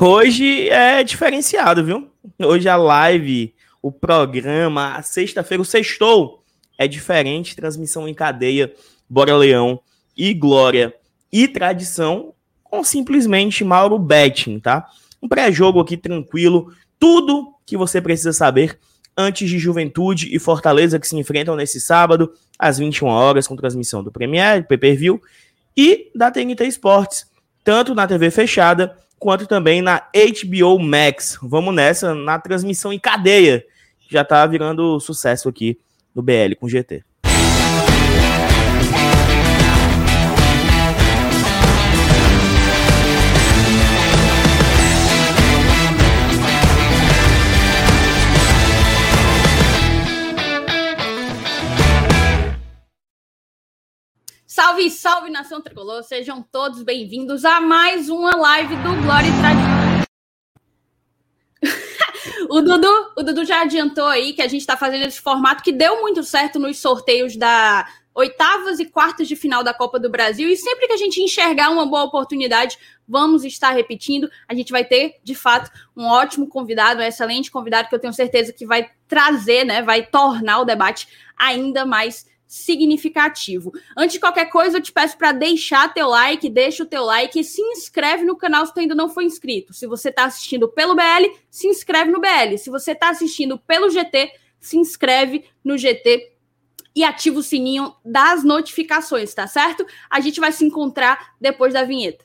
Hoje é diferenciado, viu? Hoje a live, o programa, a sexta-feira, o sextou é diferente. Transmissão em cadeia, Bora Leão e Glória e Tradição com simplesmente Mauro Betting, tá? Um pré-jogo aqui tranquilo, tudo que você precisa saber antes de Juventude e Fortaleza que se enfrentam nesse sábado às 21 horas com transmissão do Premier, Pay-Per-View e da TNT Esportes, tanto na TV fechada quanto também na HBO Max. Vamos nessa na transmissão em cadeia. Já tá virando sucesso aqui no BL com GT. Salve, salve nação tricolor, sejam todos bem-vindos a mais uma live do Glória e Tradição. o, Dudu, o Dudu já adiantou aí que a gente está fazendo esse formato que deu muito certo nos sorteios da oitavas e quartas de final da Copa do Brasil. E sempre que a gente enxergar uma boa oportunidade, vamos estar repetindo. A gente vai ter, de fato, um ótimo convidado, um excelente convidado que eu tenho certeza que vai trazer, né, vai tornar o debate ainda mais significativo. Antes de qualquer coisa, eu te peço para deixar teu like, deixa o teu like e se inscreve no canal se tu ainda não foi inscrito. Se você está assistindo pelo BL, se inscreve no BL. Se você está assistindo pelo GT, se inscreve no GT e ativa o sininho das notificações, tá certo? A gente vai se encontrar depois da vinheta.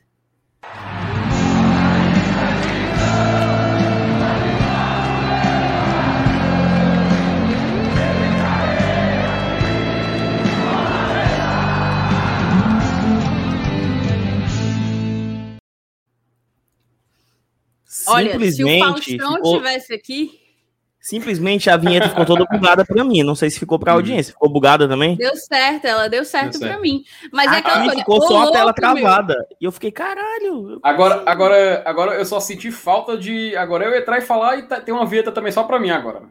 Olha, se o Faustão ficou... tivesse aqui. Simplesmente a vinheta ficou toda bugada para mim. Não sei se ficou para a audiência. Ficou bugada também? Deu certo, ela deu certo, para mim. Mas é aquela coisa. Ficou só a tela travada. Meu. E eu fiquei, caralho. Agora, agora, agora eu só senti falta de. Agora eu entrar e falar e tem uma vinheta também só para mim agora.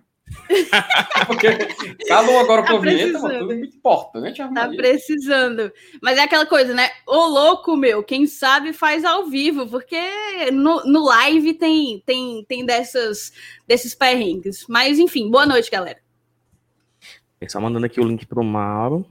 Porque cada um agora tá com a vinheta, tudo importa, né, Tá precisando. Mas é aquela coisa, né? Ô louco, meu, quem sabe faz ao vivo, porque no, no live tem, tem, tem dessas, desses perrengues. Mas enfim, boa noite, galera. Só mandando aqui o link pro Mauro.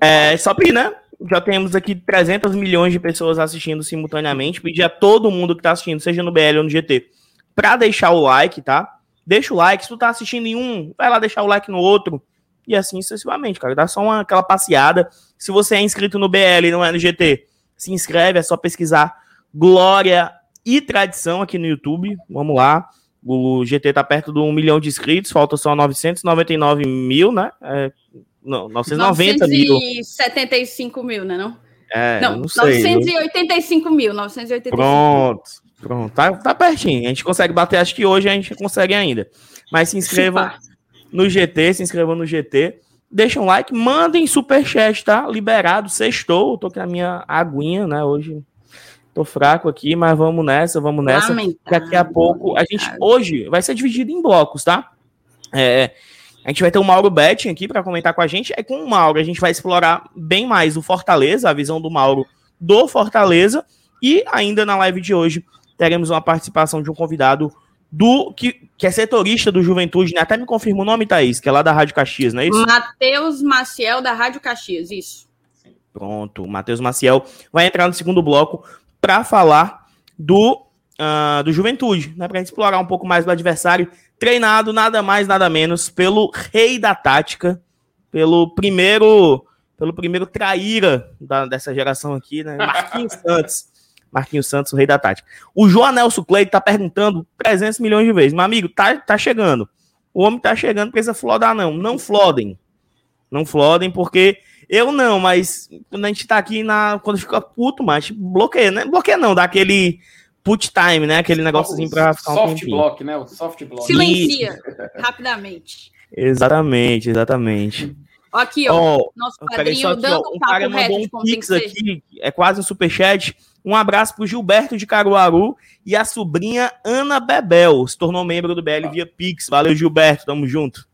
É, só para né? Já temos aqui 300 milhões de pessoas assistindo simultaneamente. Pedir a todo mundo que está assistindo, seja no BL ou no GT, para deixar o like, tá? Deixa o like. Se tu tá assistindo em um, vai lá deixar o like no outro. E assim sucessivamente, cara. Dá só uma, aquela passeada. Se você é inscrito no BL e não é no GT, se inscreve, é só pesquisar Glória e Tradição aqui no YouTube. Vamos lá. O GT tá perto de um milhão de inscritos, falta só 999 mil, né? É, não, 990 mil. 975 mil, né? Não? É, não, não sei. 985 mil, 985 Pronto. Pronto, tá, tá pertinho. A gente consegue bater, acho que hoje a gente consegue ainda. Mas se inscrevam no GT, se inscrevam no GT. Deixa um like, mandem superchat, tá? Liberado, sextou. Tô com a minha aguinha, né? Hoje tô fraco aqui, mas vamos nessa, vamos nessa. Lamentável. Daqui a pouco, a gente hoje vai ser dividido em blocos, tá? É, a gente vai ter o Mauro Betting aqui para comentar com a gente. É com o Mauro, a gente vai explorar bem mais o Fortaleza, a visão do Mauro do Fortaleza. E ainda na live de hoje, teremos uma participação de um convidado do que, que é setorista do Juventude, né? Até me confirma o nome, Thaís, que é lá da Rádio Caxias, não é isso? Matheus Maciel, da Rádio Caxias, isso. Pronto, Matheus Maciel vai entrar no segundo bloco para falar do, uh, do Juventude, né? Para gente explorar um pouco mais do adversário, treinado nada mais, nada menos pelo rei da tática, pelo primeiro, pelo primeiro traíra da, dessa geração aqui, né? Marquinhos Santos. Marquinhos Santos, o rei da tática. O João Nelson Clay tá perguntando 300 milhões de vezes. Meu amigo, tá, tá chegando. O homem tá chegando, precisa flodar, não. Não flodem. Não flodem, porque eu não, mas quando a gente tá aqui na. Quando fica puto, mas bloqueia, né? Bloqueia não, dá aquele put time, né? Aquele negóciozinho pra ficar um Soft block, né? O soft block. Silencia rapidamente. Exatamente, exatamente. Aqui, ó. Oh, nosso padrinho aqui, dando ó, um papo reto um pix aqui, é quase um superchat. Um abraço para o Gilberto de Caruaru e a sobrinha Ana Bebel. Se tornou membro do BL via Pix. Valeu, Gilberto. Tamo junto.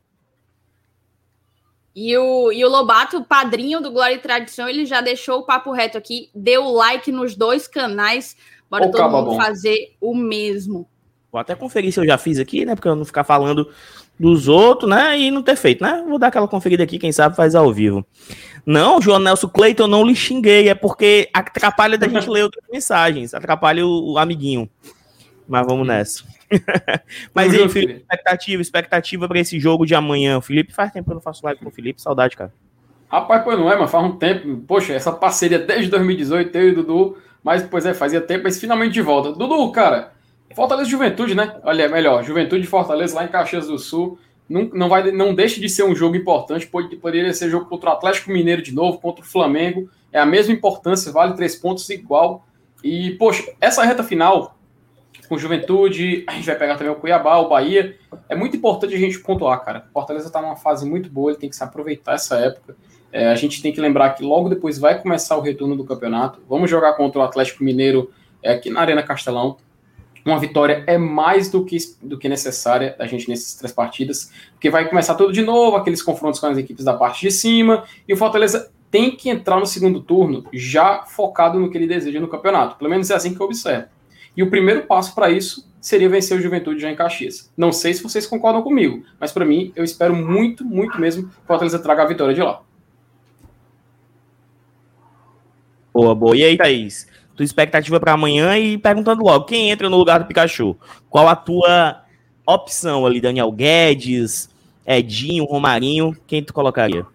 E o, e o Lobato, padrinho do Glória e Tradição, ele já deixou o papo reto aqui. Deu like nos dois canais Bora Ô, todo mundo bom. fazer o mesmo. Vou até conferir se eu já fiz aqui, né? Porque eu não ficar falando dos outros, né? E não ter feito, né? Vou dar aquela conferida aqui, quem sabe faz ao vivo. Não, João Nelson Cleiton, eu não lhe xinguei, é porque atrapalha da gente ler outras mensagens, atrapalha o, o amiguinho. Mas vamos nessa. Mas aí, Felipe, expectativa, expectativa para esse jogo de amanhã. Felipe, faz tempo que eu não faço live com o Felipe, saudade, cara. Rapaz, pois não é, mas faz um tempo. Poxa, essa parceria desde 2018, eu e o Dudu, mas pois é, fazia tempo, mas finalmente de volta. Dudu, cara, Fortaleza Juventude, né? Olha, melhor, Juventude Fortaleza lá em Caxias do Sul. Não, não, vai, não deixe de ser um jogo importante, pode, poderia ser jogo contra o Atlético Mineiro de novo, contra o Flamengo. É a mesma importância, vale três pontos igual. E, poxa, essa reta final, com Juventude, a gente vai pegar também o Cuiabá, o Bahia. É muito importante a gente pontuar, cara. Fortaleza está numa fase muito boa, ele tem que se aproveitar essa época. É, a gente tem que lembrar que logo depois vai começar o retorno do campeonato. Vamos jogar contra o Atlético Mineiro é, aqui na Arena Castelão uma vitória é mais do que, do que necessária a gente nessas três partidas, porque vai começar tudo de novo, aqueles confrontos com as equipes da parte de cima, e o Fortaleza tem que entrar no segundo turno já focado no que ele deseja no campeonato. Pelo menos é assim que eu observo. E o primeiro passo para isso seria vencer o Juventude já em Caxias. Não sei se vocês concordam comigo, mas para mim, eu espero muito, muito mesmo que o Fortaleza traga a vitória de lá. Boa, boa. E aí, Thaís? Tua expectativa para amanhã e perguntando logo, quem entra no lugar do Pikachu? Qual a tua opção ali? Daniel Guedes, Edinho, Romarinho, quem tu colocaria?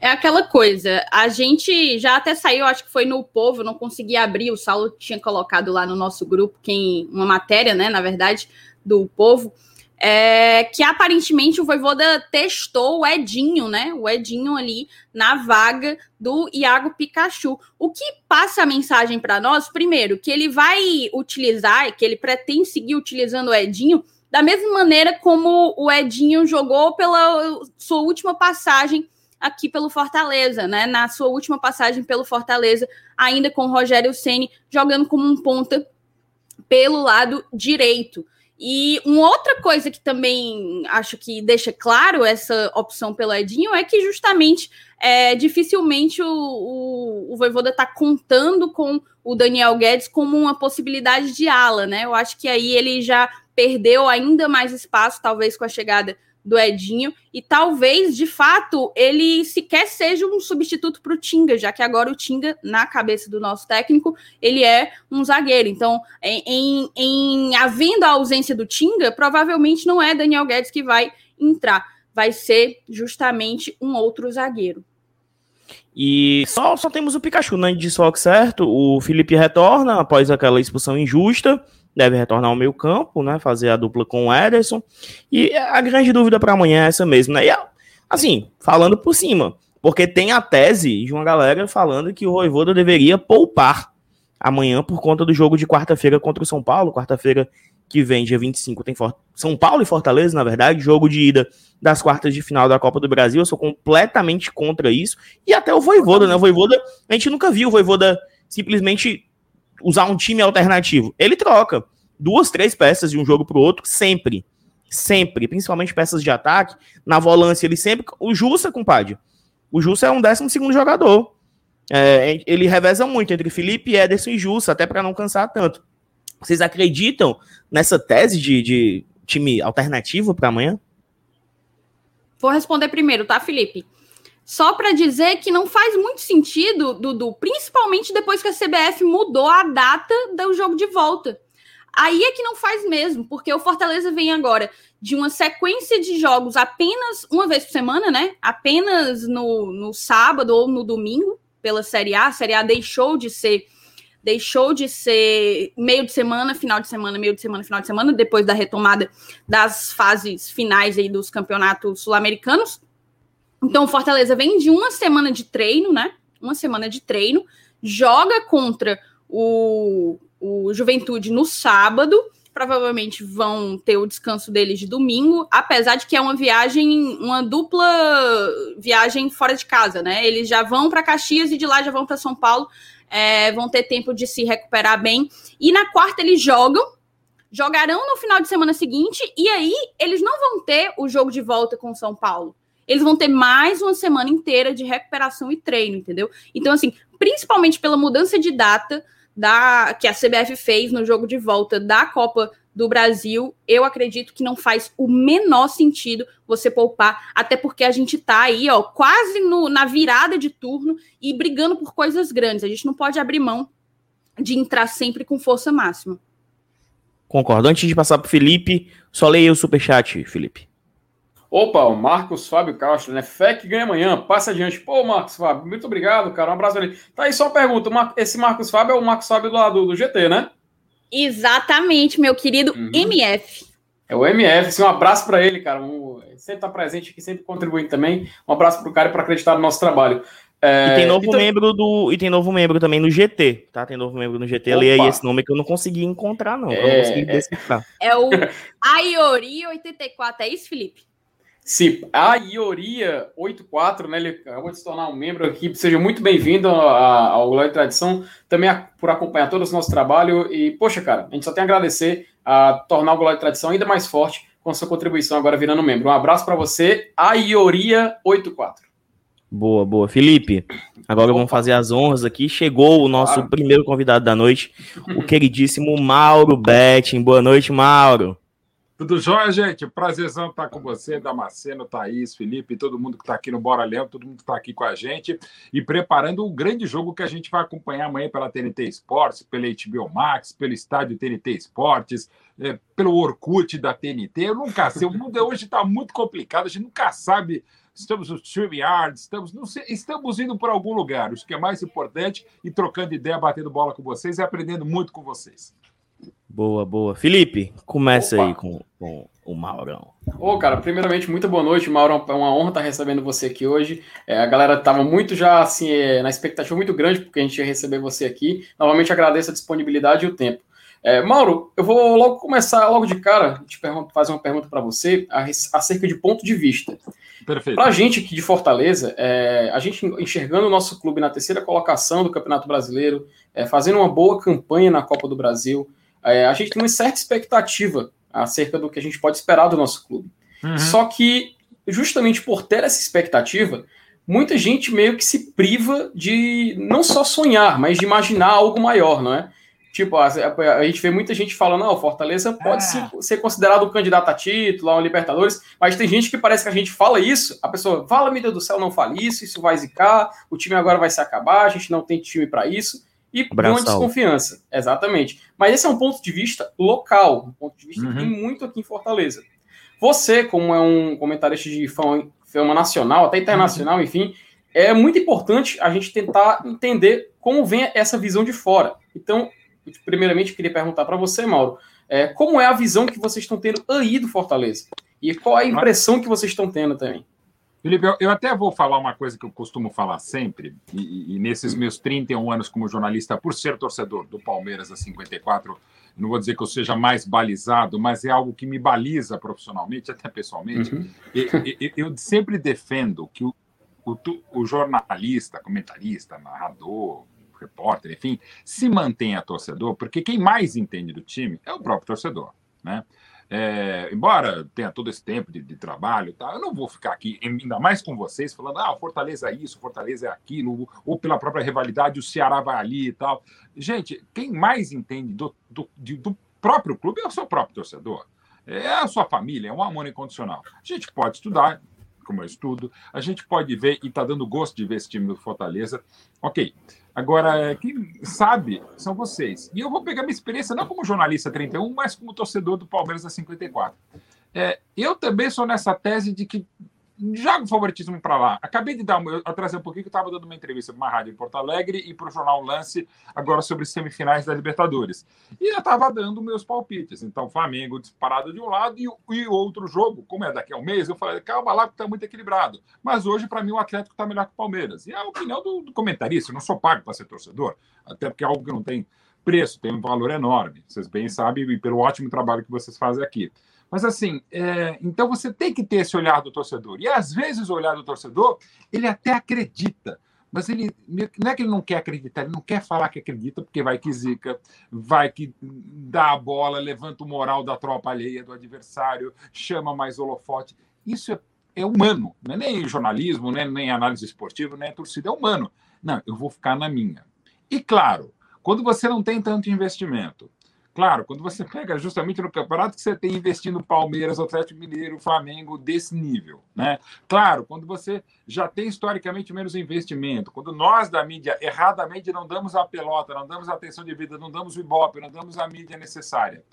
É aquela coisa, a gente já até saiu, acho que foi no Povo, não consegui abrir, o Saulo tinha colocado lá no nosso grupo, quem uma matéria, né, na verdade, do Povo, é, que aparentemente o Voivoda testou o Edinho, né? O Edinho ali na vaga do Iago Pikachu. O que passa a mensagem para nós, primeiro, que ele vai utilizar, que ele pretende seguir utilizando o Edinho da mesma maneira como o Edinho jogou pela sua última passagem aqui pelo Fortaleza, né? Na sua última passagem pelo Fortaleza, ainda com o Rogério Ceni jogando como um ponta pelo lado direito. E uma outra coisa que também acho que deixa claro essa opção pelo Edinho é que justamente é, dificilmente o, o, o Voivoda está contando com o Daniel Guedes como uma possibilidade de ala, né? Eu acho que aí ele já perdeu ainda mais espaço, talvez com a chegada do Edinho, e talvez, de fato, ele sequer seja um substituto para o Tinga, já que agora o Tinga, na cabeça do nosso técnico, ele é um zagueiro. Então, em, em, em havendo a ausência do Tinga, provavelmente não é Daniel Guedes que vai entrar, vai ser justamente um outro zagueiro. E só, só temos o Pikachu, né? De desfoque certo. O Felipe retorna após aquela expulsão injusta deve retornar ao meio campo, né? Fazer a dupla com o Ederson. E a grande dúvida para amanhã é essa mesmo, né? E, assim, falando por cima, porque tem a tese de uma galera falando que o Voivoda deveria poupar amanhã por conta do jogo de quarta-feira contra o São Paulo, quarta-feira que vem, dia 25, tem São Paulo e Fortaleza, na verdade, jogo de ida das quartas de final da Copa do Brasil. Eu sou completamente contra isso. E até o Voivoda, né? O Voivoda, a gente nunca viu o Voivoda simplesmente usar um time alternativo. Ele troca duas, três peças de um jogo para o outro, sempre. Sempre, principalmente peças de ataque. Na volância, ele sempre. O Jussa, compadre. O Jussa é um décimo segundo jogador. É, ele reveza muito entre Felipe, Ederson e Jussa, até para não cansar tanto. Vocês acreditam nessa tese de, de time alternativo para amanhã? Vou responder primeiro, tá, Felipe? Só para dizer que não faz muito sentido, Dudu, principalmente depois que a CBF mudou a data do jogo de volta. Aí é que não faz mesmo, porque o Fortaleza vem agora de uma sequência de jogos apenas uma vez por semana, né? Apenas no, no sábado ou no domingo, pela Série A. A Série A deixou de ser deixou de ser meio de semana, final de semana, meio de semana, final de semana, depois da retomada das fases finais aí dos campeonatos sul-americanos. Então, o Fortaleza vem de uma semana de treino, né? Uma semana de treino, joga contra o, o Juventude no sábado. Provavelmente vão ter o descanso deles de domingo, apesar de que é uma viagem, uma dupla viagem fora de casa, né? Eles já vão para Caxias e de lá já vão para São Paulo, é, vão ter tempo de se recuperar bem. E na quarta eles jogam, jogarão no final de semana seguinte, e aí eles não vão ter o jogo de volta com São Paulo eles vão ter mais uma semana inteira de recuperação e treino, entendeu? Então, assim, principalmente pela mudança de data, da que a CBF fez no jogo de volta da Copa do Brasil, eu acredito que não faz o menor sentido você poupar, até porque a gente tá aí, ó, quase no, na virada de turno e brigando por coisas grandes. A gente não pode abrir mão de entrar sempre com força máxima. Concordo. Antes de passar para Felipe, só leia o superchat, Felipe. Opa, o Marcos Fábio Castro, né? Fé que ganha amanhã, passa adiante. Pô, Marcos Fábio, muito obrigado, cara. Um abraço ali. Tá aí só uma pergunta: esse Marcos Fábio é o Marcos Fábio do lado do GT, né? Exatamente, meu querido uhum. MF. É o MF, sim, um abraço para ele, cara. Um, sempre tá presente aqui, sempre contribuindo também. Um abraço pro cara para acreditar no nosso trabalho. É, e tem novo então... membro do e tem novo membro também no GT, tá? Tem novo membro no GT. Opa. Leia aí esse nome que eu não consegui encontrar não, é, eu não consegui decifrar. É o Aiori 84, é isso, Felipe? Sim, a Ioria 84, né? Ele acabou de se tornar um membro aqui. Seja muito bem-vindo ao Glória e Tradição, também por acompanhar todo o nosso trabalho. E, poxa, cara, a gente só tem a agradecer a tornar o Glória e Tradição ainda mais forte com a sua contribuição agora virando membro. Um abraço para você, a Ioria 84. Boa, boa. Felipe, agora Opa. vamos fazer as honras aqui. Chegou o nosso claro. primeiro convidado da noite, o queridíssimo Mauro Betting. Boa noite, Mauro. Tudo jóia, gente? Prazerzão estar com você, Damasceno, Thaís, Felipe, todo mundo que está aqui no Bora Leão, todo mundo que está aqui com a gente e preparando um grande jogo que a gente vai acompanhar amanhã pela TNT Esportes, pela HBO Max, pelo estádio TNT Esportes, é, pelo Orkut da TNT. Eu nunca sei, o mundo hoje está muito complicado, a gente nunca sabe. Estamos no StreamYard, estamos, não sei, estamos indo para algum lugar. O que é mais importante e trocando ideia, batendo bola com vocês e aprendendo muito com vocês. Boa, boa. Felipe, começa Opa. aí com, com, o Maurão. Ô, cara, primeiramente, muito boa noite, Maurão. É uma honra estar recebendo você aqui hoje. É, a galera estava muito já, assim, é, na expectativa muito grande, porque a gente ia receber você aqui. Novamente agradeço a disponibilidade e o tempo. É, Mauro, eu vou logo começar, logo de cara, te fazer uma pergunta para você acerca de ponto de vista. Perfeito. Para a gente aqui de Fortaleza, é, a gente enxergando o nosso clube na terceira colocação do Campeonato Brasileiro, é, fazendo uma boa campanha na Copa do Brasil, é, a gente tem uma certa expectativa acerca do que a gente pode esperar do nosso clube. Uhum. Só que, justamente por ter essa expectativa, muita gente meio que se priva de não só sonhar, mas de imaginar algo maior, não é? Tipo, a, a, a gente vê muita gente falando, não, o Fortaleza pode ah. ser, ser, considerado um candidato a título, a um Libertadores, mas tem gente que parece que a gente fala isso, a pessoa, fala, meu Deus do céu, não fale isso, isso vai zicar, o time agora vai se acabar, a gente não tem time para isso e uma desconfiança. Exatamente. Mas esse é um ponto de vista local, um ponto de vista uhum. que tem muito aqui em Fortaleza. Você, como é um comentarista de fama, fama nacional, até internacional, uhum. enfim, é muito importante a gente tentar entender como vem essa visão de fora. Então, primeiramente, queria perguntar para você, Mauro, é, como é a visão que vocês estão tendo aí do Fortaleza? E qual é a impressão que vocês estão tendo também? Felipe, eu, eu, até vou falar uma coisa que eu costumo falar sempre, e, e, nesses meus 31 anos como jornalista, por ser torcedor do Palmeiras a 54, não vou dizer que eu seja mais balizado, mas é algo que me baliza profissionalmente, até pessoalmente. Uhum. E, eu sempre defendo que o, o, o jornalista, comentarista, narrador, repórter, enfim, se mantenha torcedor, porque quem mais entende do time é o próprio torcedor, né? É, embora tenha todo esse tempo de, de trabalho, tá, eu não vou ficar aqui, ainda mais com vocês, falando, ah, Fortaleza é isso, Fortaleza é aquilo, ou pela própria rivalidade, o Ceará vai ali e tal. Gente, quem mais entende do, do, do próprio clube é o seu próprio torcedor. É a sua família, é um amor incondicional. A gente pode estudar, como eu estudo, a gente pode ver, e está dando gosto de ver esse time do Fortaleza. Ok, Agora, quem sabe são vocês. E eu vou pegar minha experiência não como jornalista 31, mas como torcedor do Palmeiras a 54. É, eu também sou nessa tese de que joga o favoritismo para lá. Acabei de dar, um pouquinho que eu estava dando uma entrevista para uma rádio em Porto Alegre e para o jornal Lance agora sobre semifinais da Libertadores. E eu estava dando meus palpites. Então, Flamengo disparado de um lado e, e outro jogo, como é daqui a um mês, eu falei, calma lá que está muito equilibrado. Mas hoje, para mim, o Atlético está melhor que o Palmeiras. E é a opinião do, do comentarista. Eu não sou pago para ser torcedor, até porque é algo que não tem preço, tem um valor enorme. Vocês bem sabem, e pelo ótimo trabalho que vocês fazem aqui. Mas assim, é, então você tem que ter esse olhar do torcedor. E às vezes o olhar do torcedor, ele até acredita, mas ele não é que ele não quer acreditar, ele não quer falar que acredita, porque vai que zica, vai que dá a bola, levanta o moral da tropa alheia, do adversário, chama mais holofote. Isso é, é humano, não é nem jornalismo, nem, nem análise esportiva, nem torcida, é humano. Não, eu vou ficar na minha. E claro, Quando você não tem tanto investimento, Claro, quando você pega justamente no campeonato que você tem investindo Palmeiras, Atlético Mineiro, Flamengo desse nível, né? Claro, quando você já tem historicamente menos investimento, quando nós da mídia erradamente não damos a pelota, não damos a atenção de vida, não damos o ibope, não damos a mídia necessária.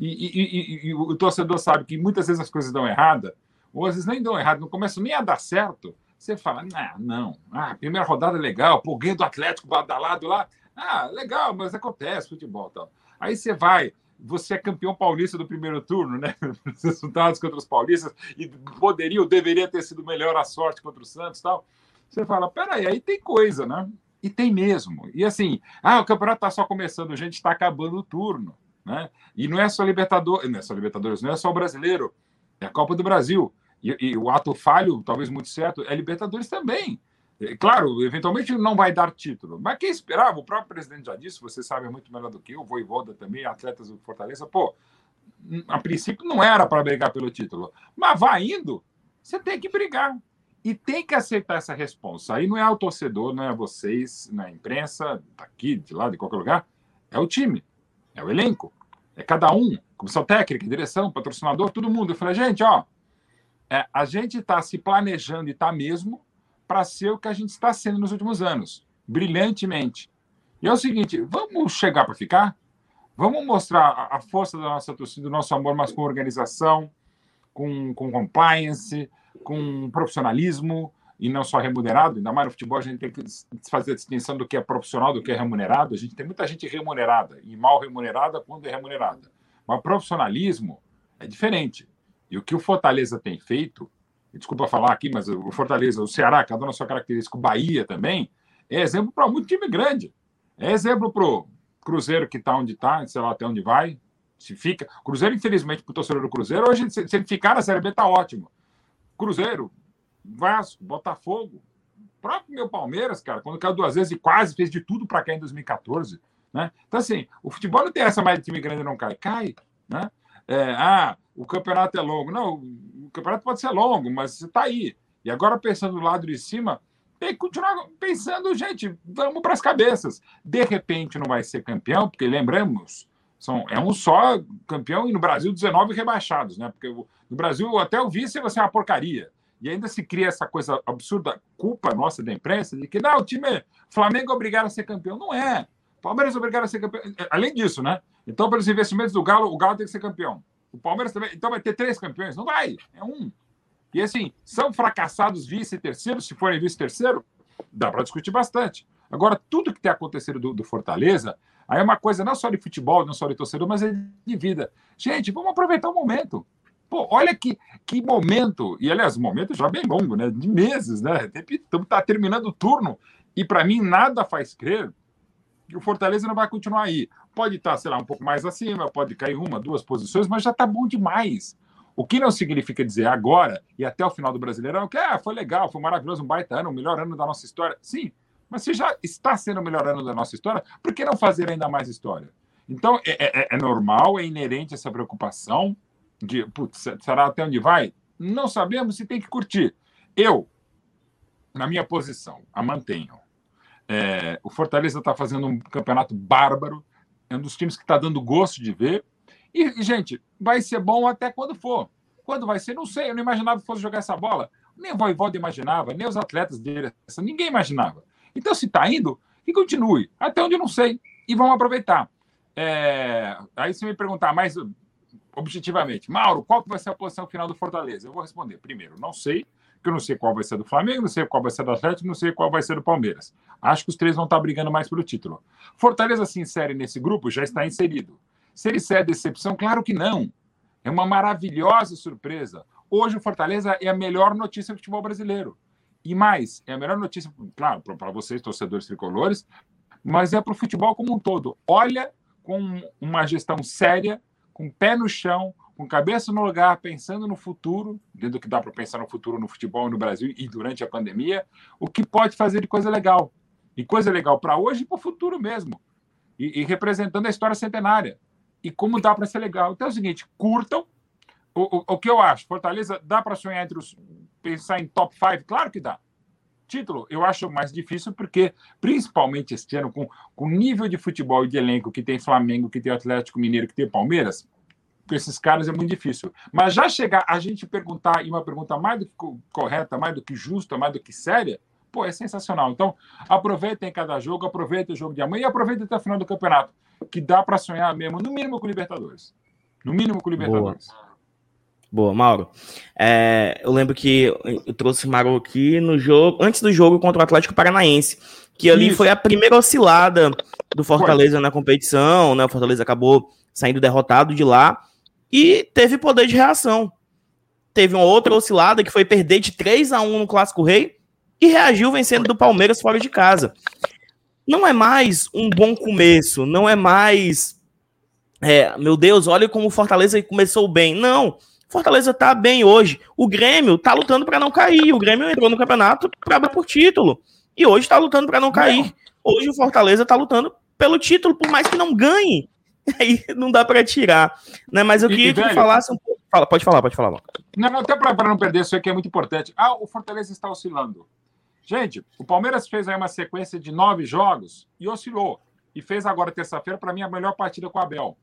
E, e, e, e, o torcedor sabe que muitas vezes as coisas dão errada, ou às vezes nem dão errado, não começam nem a dar certo. Você fala, não, ah, primeira rodada é legal, pô, do Atlético badalado lá, ah, legal, mas acontece futebol tal. Aí você vai, você é campeão paulista do primeiro turno, né? Os resultados contra os paulistas, e poderia ou deveria ter sido melhor a sorte contra o Santos tal. Você fala, peraí, aí tem coisa, né? E tem mesmo. E assim, ah, o campeonato está só começando, a gente está acabando o turno. Né? E não é só Libertadores, não é só Libertadores, não é só o brasileiro, é a Copa do Brasil. E, e o ato falho, talvez muito certo, é Libertadores também. É, claro, eventualmente não vai dar título, mas quem esperava? O próprio presidente já disse, você sabe muito melhor do que eu, Voivoda também, atletas do Fortaleza, pô, a princípio não era para brigar pelo título, mas vai indo, você tem que brigar. E tem que aceitar essa resposta. Aí não é o torcedor, não é vocês, não é imprensa, daqui, de lá, de qualquer lugar, é o time, é o elenco, é cada um, comissão técnica, direção, patrocinador, todo mundo. Eu falei, gente, ó, é, a gente está se planejando e está mesmo para ser o que a gente está sendo nos últimos anos, brilhantemente. E é o seguinte: vamos chegar para ficar? Vamos mostrar a força da nossa torcida, do nosso amor, mas com organização, com, com compliance, com profissionalismo e não só remunerado. Ainda mais no futebol, a gente tem que fazer a distinção do que é profissional, do que é remunerado. A gente tem muita gente remunerada e mal remunerada quando é remunerada. Mas profissionalismo é diferente. E o que o Fortaleza tem feito desculpa falar aqui, mas o Fortaleza, o Ceará, cada um na sua característica, o Bahia também, é exemplo para muito time grande. É exemplo para o Cruzeiro que está onde está, sei lá até onde vai. Se fica. Cruzeiro, infelizmente, para o torcedor do Cruzeiro, hoje, se, ele ficar na Série B, está ótimo. Cruzeiro, Vasco, Botafogo, próprio meu Palmeiras, cara, quando caiu duas vezes e quase fez de tudo para cair em 2014. Né? Então, assim, o futebol não tem essa mais de time grande não cai. Cai. Né? É, ah, o campeonato é longo. Não, o campeonato pode ser longo, mas você está aí. E agora, pensando do lado de cima, tem que continuar pensando, gente, vamos para as cabeças. De repente não vai ser campeão, porque lembramos, são, é um só campeão e no Brasil 19 rebaixados, né? Porque no Brasil até o vice vai ser uma porcaria. E ainda se cria essa coisa absurda, culpa nossa da imprensa, de que não, o time Flamengo é obrigado a ser campeão. Não é. Palmeiras é obrigado a ser campeão. Além disso, né? Então, pelos investimentos do Galo, o Galo tem que ser campeão. O Palmeiras também. Então vai ter três campeões? Não vai, é um. E assim, são fracassados vice-terceiro, se forem vice-terceiro, dá para discutir bastante. Agora, tudo que tem acontecido do, do, Fortaleza, aí é uma coisa não só de futebol, não só de torcedor, mas é de vida. Gente, vamos aproveitar o momento. Pô, olha que, que momento, e aliás, um momento já bem longo, né? De meses, né? Estamos tá terminando o turno, e para mim nada faz crer que o Fortaleza não vai continuar aí. Pode estar, sei lá, um pouco mais acima, pode cair uma, duas posições, mas já está bom demais. O que não significa dizer agora e até o final do Brasileirão que ah, foi legal, foi maravilhoso, um baita ano, o melhor ano da nossa história. Sim, mas se já está sendo o melhor ano da nossa história, por que não fazer ainda mais história? Então, é, é, é normal, é inerente essa preocupação de, putz, será até onde vai? Não sabemos se tem que curtir. Eu, na minha posição, a mantenho. É, o Fortaleza está fazendo um campeonato bárbaro, é um dos times que está dando gosto de ver. E, gente, vai ser bom até quando for. Quando vai ser, não sei. Eu não imaginava que fosse jogar essa bola. Nem o Voivoda imaginava, nem os atletas dele. Ninguém imaginava. Então, se está indo, que continue. Até onde eu não sei. E vamos aproveitar. É... Aí você me perguntar mais objetivamente, Mauro, qual que vai ser a posição final do Fortaleza? Eu vou responder. Primeiro, não sei que eu não sei qual vai ser do Flamengo, não sei qual vai ser do Atlético, não sei qual vai ser do Palmeiras. Acho que os três vão estar brigando mais pelo título. Fortaleza se insere nesse grupo, já está inserido. Se ele é decepção, claro que não. É uma maravilhosa surpresa. Hoje o Fortaleza é a melhor notícia do futebol brasileiro. E mais, é a melhor notícia, claro, para vocês, torcedores tricolores, mas é para o futebol como um todo. Olha com uma gestão séria, com pé no chão, com cabeça no lugar, pensando no futuro, dentro do que dá para pensar no futuro no futebol no Brasil e durante a pandemia, o que pode fazer de coisa legal. E coisa legal para hoje e para o futuro mesmo. E, e, representando a história centenária. E como dá para ser legal. Então é o seguinte: curtam. O, o, o que eu acho? Fortaleza dá para sonhar entre os. pensar em top 5? Claro que dá. Título eu acho mais difícil porque, principalmente este ano, com o nível de futebol e de elenco que tem Flamengo, que tem Atlético Mineiro, que tem Palmeiras, com esses caras é muito difícil. Mas já chegar a gente perguntar, e uma pergunta mais do que correta, mais do que justa, mais do que séria, pô, é sensacional. Então, aproveitem cada jogo, aproveitem o jogo de amanhã e aproveitem até o final do campeonato, que dá para sonhar mesmo, no mínimo com o Libertadores. No mínimo com o Libertadores. Boa. Boa, Mauro. É, eu lembro que eu trouxe o Mauro aqui no jogo, antes do jogo contra o Atlético Paranaense, que ali Isso. foi a primeira oscilada do Fortaleza foi. na competição, né? O Fortaleza acabou saindo derrotado de lá e teve poder de reação. Teve uma outra oscilada que foi perder de 3 a 1 no Clássico Rei e reagiu vencendo do Palmeiras fora de casa. Não é mais um bom começo, não é mais é, meu Deus, olha como o Fortaleza começou bem. Não, Fortaleza tá bem hoje. O Grêmio tá lutando para não cair. O Grêmio entrou no campeonato para por título. E hoje tá lutando para não cair. Hoje o Fortaleza tá lutando pelo título, por mais que não ganhe. Aí não dá para tirar. Né? Mas eu queria e, que velho, falasse um pouco. Fala, pode falar, pode falar. Não, não até para não perder, isso aqui é muito importante. Ah, o Fortaleza está oscilando. Gente, o Palmeiras fez aí uma sequência de nove jogos e oscilou. E fez agora, terça-feira, para mim, a melhor partida com o Abel.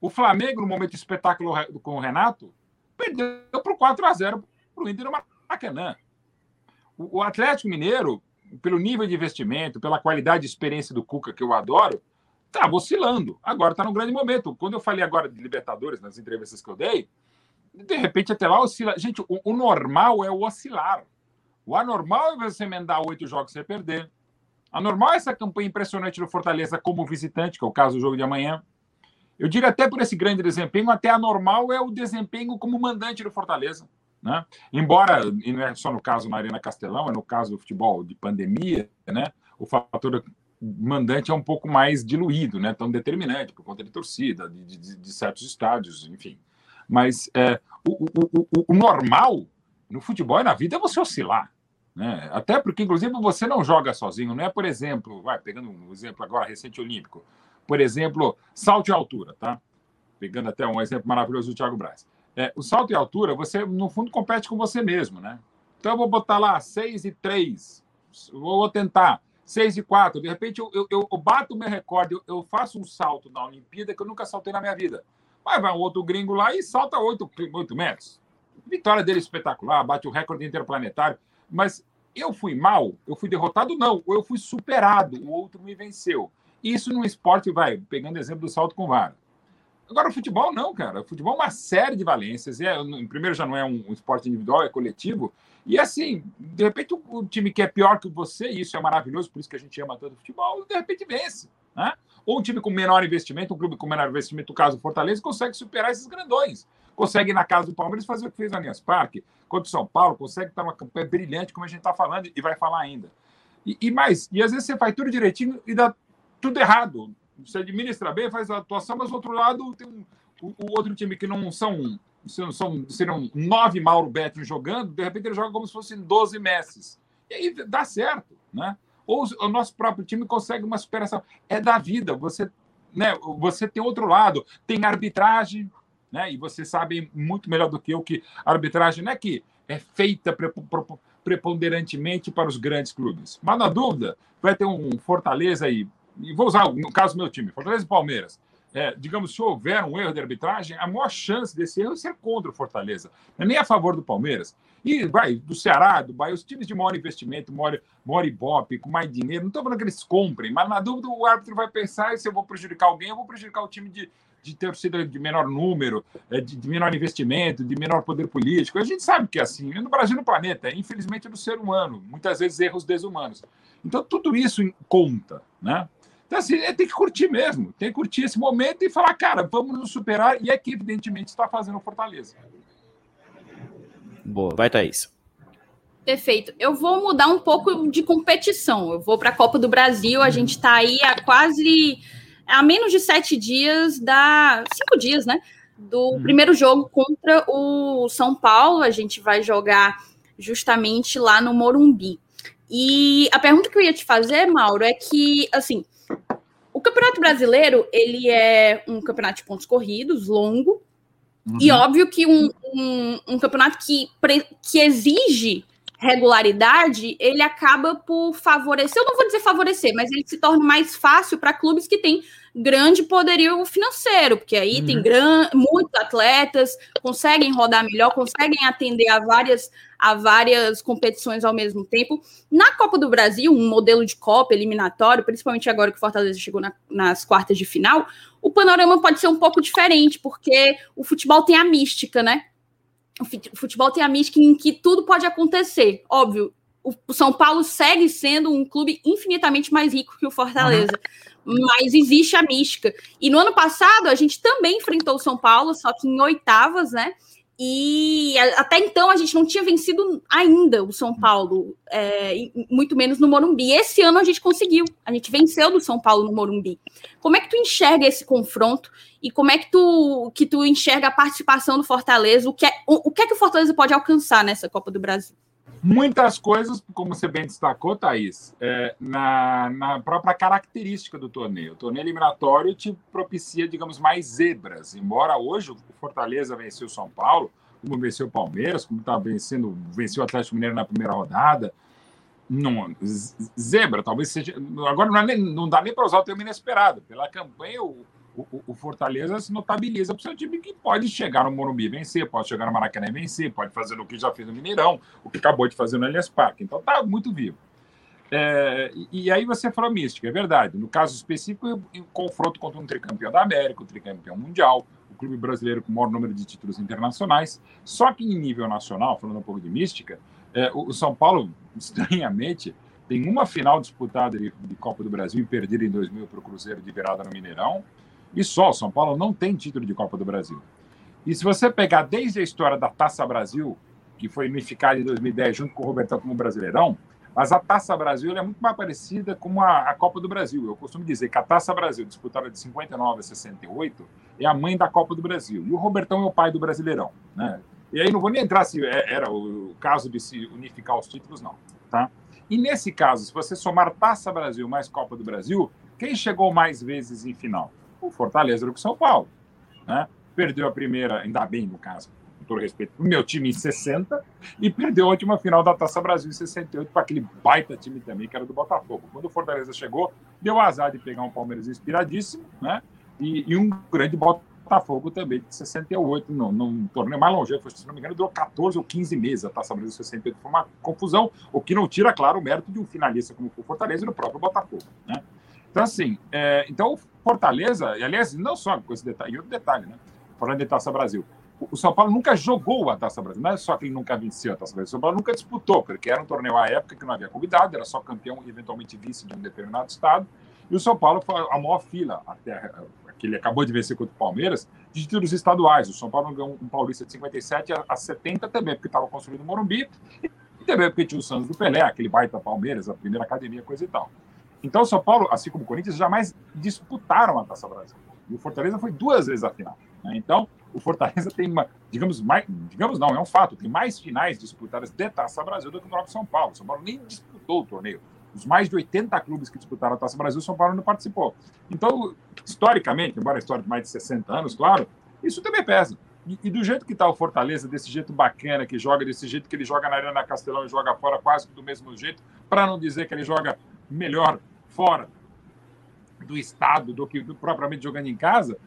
O Flamengo, no momento espetáculo com o Renato, perdeu por 4 a 0 para o Inter no Maracanã. O, Atlético Mineiro, pelo nível de investimento, pela qualidade de experiência do Cuca, que eu adoro, estava oscilando. Agora está num grande momento. Quando eu falei agora de Libertadores, nas entrevistas que eu dei, de repente até lá oscila. Gente, o, o normal é o oscilar. O anormal é você emendar oito jogos sem perder. Anormal é essa campanha impressionante do Fortaleza como visitante, que é o caso do jogo de amanhã. Eu digo até por esse grande desempenho, até anormal é o desempenho como mandante do Fortaleza. Né? Embora, e não é só no caso na Arena Castelão, é no caso do futebol de pandemia, né? o fator mandante é um pouco mais diluído, né? tão determinante, por conta de torcida, de, de, de certos estádios, enfim. Mas é, o, o, o, o, normal no futebol e na vida é você oscilar. Né? Até porque, inclusive, você não joga sozinho, não é, por exemplo, vai pegando um exemplo agora recente olímpico, por exemplo, salto e altura, tá? Pegando até um exemplo maravilhoso do Thiago Braz. É, o salto e altura, você, no fundo, compete com você mesmo, né? Então, eu vou botar lá 6 e 3, vou tentar 6 e 4. De repente, eu, eu, eu bato o meu recorde, eu, eu, faço um salto na Olimpíada que eu nunca saltei na minha vida. Mas vai um outro gringo lá e salta 8, 8 metros. Vitória dele espetacular, bate o recorde interplanetário. Mas eu fui mal? Eu fui derrotado? Não. Eu fui superado, o outro me venceu. Isso no esporte, vai, pegando exemplo do salto com vara. Agora, o futebol não, cara. O futebol é uma série de valências. É, primeiro, já não é um, esporte individual, é coletivo. E assim, de repente, o, o, time que é pior que você, e isso é maravilhoso, por isso que a gente ama tanto o futebol, de repente vence. Né? Ou um time com menor investimento, um clube com menor investimento, no caso do Fortaleza, consegue superar esses grandões. Consegue, na casa do Palmeiras, fazer o que fez na Allianz Parque. Contra o São Paulo, consegue estar numa campanha brilhante, como a gente está falando, e vai falar ainda. E, e mais, e às vezes você faz tudo direitinho e dá tudo errado. Você administra bem, faz a atuação, mas do outro lado tem um, o, o, outro time que não são, são seriam nove Mauro Betti jogando, de repente ele joga como se fossem 12 Messi. E aí dá certo, né? Ou o nosso próprio time consegue uma superação. É da vida. Você, né, você tem outro lado, tem arbitragem, né? E você sabe muito melhor do que eu que a arbitragem não é que é feita preponderantemente para os grandes clubes. Mas na dúvida, vai ter um Fortaleza aí e vou usar no caso do meu time, Fortaleza e Palmeiras. É, digamos, se houver um erro de arbitragem, a maior chance desse erro é ser contra o Fortaleza, é nem a favor do Palmeiras. E vai, do Ceará, do Bahia, os times de maior investimento, maior, maior ibope, com mais dinheiro, não estou falando que eles comprem, mas na dúvida o árbitro vai pensar se eu vou prejudicar alguém, eu vou prejudicar o time de, de torcida de menor número, é, de, de, menor investimento, de menor poder político. A gente sabe que é assim, no Brasil no planeta, infelizmente é do ser humano, muitas vezes erros desumanos. Então tudo isso conta, né? Então, assim, é, tem que curtir mesmo, tem que curtir esse momento e falar, cara, vamos nos superar, e é que, evidentemente, está fazendo Fortaleza. Boa, vai, Thaís. Perfeito. Eu vou mudar um pouco de competição. Eu vou para a Copa do Brasil. A gente está aí há quase há menos de sete dias da cinco dias, né? Do hum. primeiro jogo contra o São Paulo. A gente vai jogar justamente lá no Morumbi. E a pergunta que eu ia te fazer, Mauro, é que assim o Campeonato Brasileiro, ele é um campeonato de pontos corridos, longo, uhum. e óbvio que um, um, um campeonato que, que exige regularidade, ele acaba por favorecer, eu não vou dizer favorecer, mas ele se torna mais fácil para clubes que têm grande poderio financeiro, porque aí uhum. tem gran, muitos atletas, conseguem rodar melhor, conseguem atender a várias, a várias competições ao mesmo tempo. Na Copa do Brasil, um modelo de Copa eliminatório, principalmente agora que o Fortaleza chegou na, nas quartas de final, o panorama pode ser um pouco diferente, porque o futebol tem a mística, né? o futebol tem a mística em que tudo pode acontecer. Óbvio, o São Paulo segue sendo um clube infinitamente mais rico que o Fortaleza. Uhum. Mas existe a mística. E no ano passado, a gente também enfrentou o São Paulo, só que em oitavas, né? E até então a gente não tinha vencido ainda o São Paulo, é, muito menos no Morumbi. Esse ano a gente conseguiu, a gente venceu do São Paulo no Morumbi. Como é que tu enxerga esse confronto e como é que tu, que tu enxerga a participação do Fortaleza? O que, é, o, o que é que o Fortaleza pode alcançar nessa Copa do Brasil? Muitas coisas, como você bem destacou, Thaís, é, na, na própria característica do torneio. O torneio eliminatório te propicia, digamos, mais zebras. Embora hoje o Fortaleza venceu o São Paulo, como venceu o Palmeiras, como está vencendo, venceu o Atlético Mineiro na primeira rodada. Não, zebra, talvez seja. Agora não, é não dá nem para usar o termo inesperado. Pela campanha, o, o, Fortaleza se notabiliza para o seu time que pode chegar no Morumbi e vencer, pode chegar no Maracanã e vencer, pode fazer o que já fez no Mineirão, o que acabou de fazer no Elias Parque. Então tá muito vivo. É, e, aí você falou mística, é verdade. No caso específico, em confronto contra um tricampeão da América, um tricampeão mundial, o clube brasileiro com o maior número de títulos internacionais. Só que em nível nacional, falando um pouco de mística, é, o São Paulo, estranhamente, tem uma final disputada de, de Copa do Brasil e perdida em 2000 para o Cruzeiro de virada no Mineirão e só, o São Paulo não tem título de Copa do Brasil. E se você pegar desde a história da Taça Brasil, que foi unificada em 2010 junto com o Robertão como Brasileirão, mas a Taça Brasil é muito mais parecida com a, a, Copa do Brasil. Eu costumo dizer que a Taça Brasil, disputada de 59 a 68, é a mãe da Copa do Brasil. E o Robertão é o pai do Brasileirão. Né? E aí não vou nem entrar se é, era o caso de se unificar os títulos, não. Tá? E nesse caso, se você somar Taça Brasil mais Copa do Brasil, quem chegou mais vezes em final? O Fortaleza do que o São Paulo. Né? Perdeu a primeira, ainda bem no caso, com todo respeito, o meu time em 60 e perdeu a última final da Taça Brasil em 68 para aquele baita time também que era do Botafogo. Quando o Fortaleza chegou, deu azar de pegar um Palmeiras inspiradíssimo né? e, e um grande Botafogo também de 68, não, não torneio mais longevo, se não me engano, durou 14 ou 15 meses a Taça Brasil 68. Foi uma confusão, o que não tira, claro, o mérito de um finalista como o Fortaleza e do próprio Botafogo. Né? Então, assim, é, então Fortaleza, e aliás, não só com esse detalhe, e outro detalhe, né? Falando de Taça Brasil. O São Paulo nunca jogou a Taça Brasil, não é só que ele nunca venceu a Taça Brasil, o São Paulo nunca disputou, porque era um torneio à época que não havia convidado, era só campeão e eventualmente vice de um determinado estado. E o São Paulo foi a maior fila, até que ele acabou de vencer contra o Palmeiras, de títulos estaduais. O São Paulo ganhou um paulista de 57 a 70 também, porque estava construído no Morumbi, e também porque tinha o Santos do Pelé, aquele baita Palmeiras, a primeira academia, coisa e tal. Então, o São Paulo, assim como o Corinthians, jamais disputaram a Taça Brasil. E o Fortaleza foi duas vezes a final. Né? Então, o Fortaleza tem, uma, digamos, mais, digamos não, é um fato, tem mais finais disputadas de Taça Brasil do que o próprio São Paulo. O São Paulo nem disputou o torneio. Os mais de 80 clubes que disputaram a Taça Brasil, o São Paulo não participou. Então, historicamente, embora a história de mais de 60 anos, claro, isso também pesa. E, e do jeito que está o Fortaleza, desse jeito bacana, que joga desse jeito que ele joga na Arena Castelão e joga fora quase do mesmo jeito, para não dizer que ele joga melhor fora do estado do que do, propriamente jogando em casa,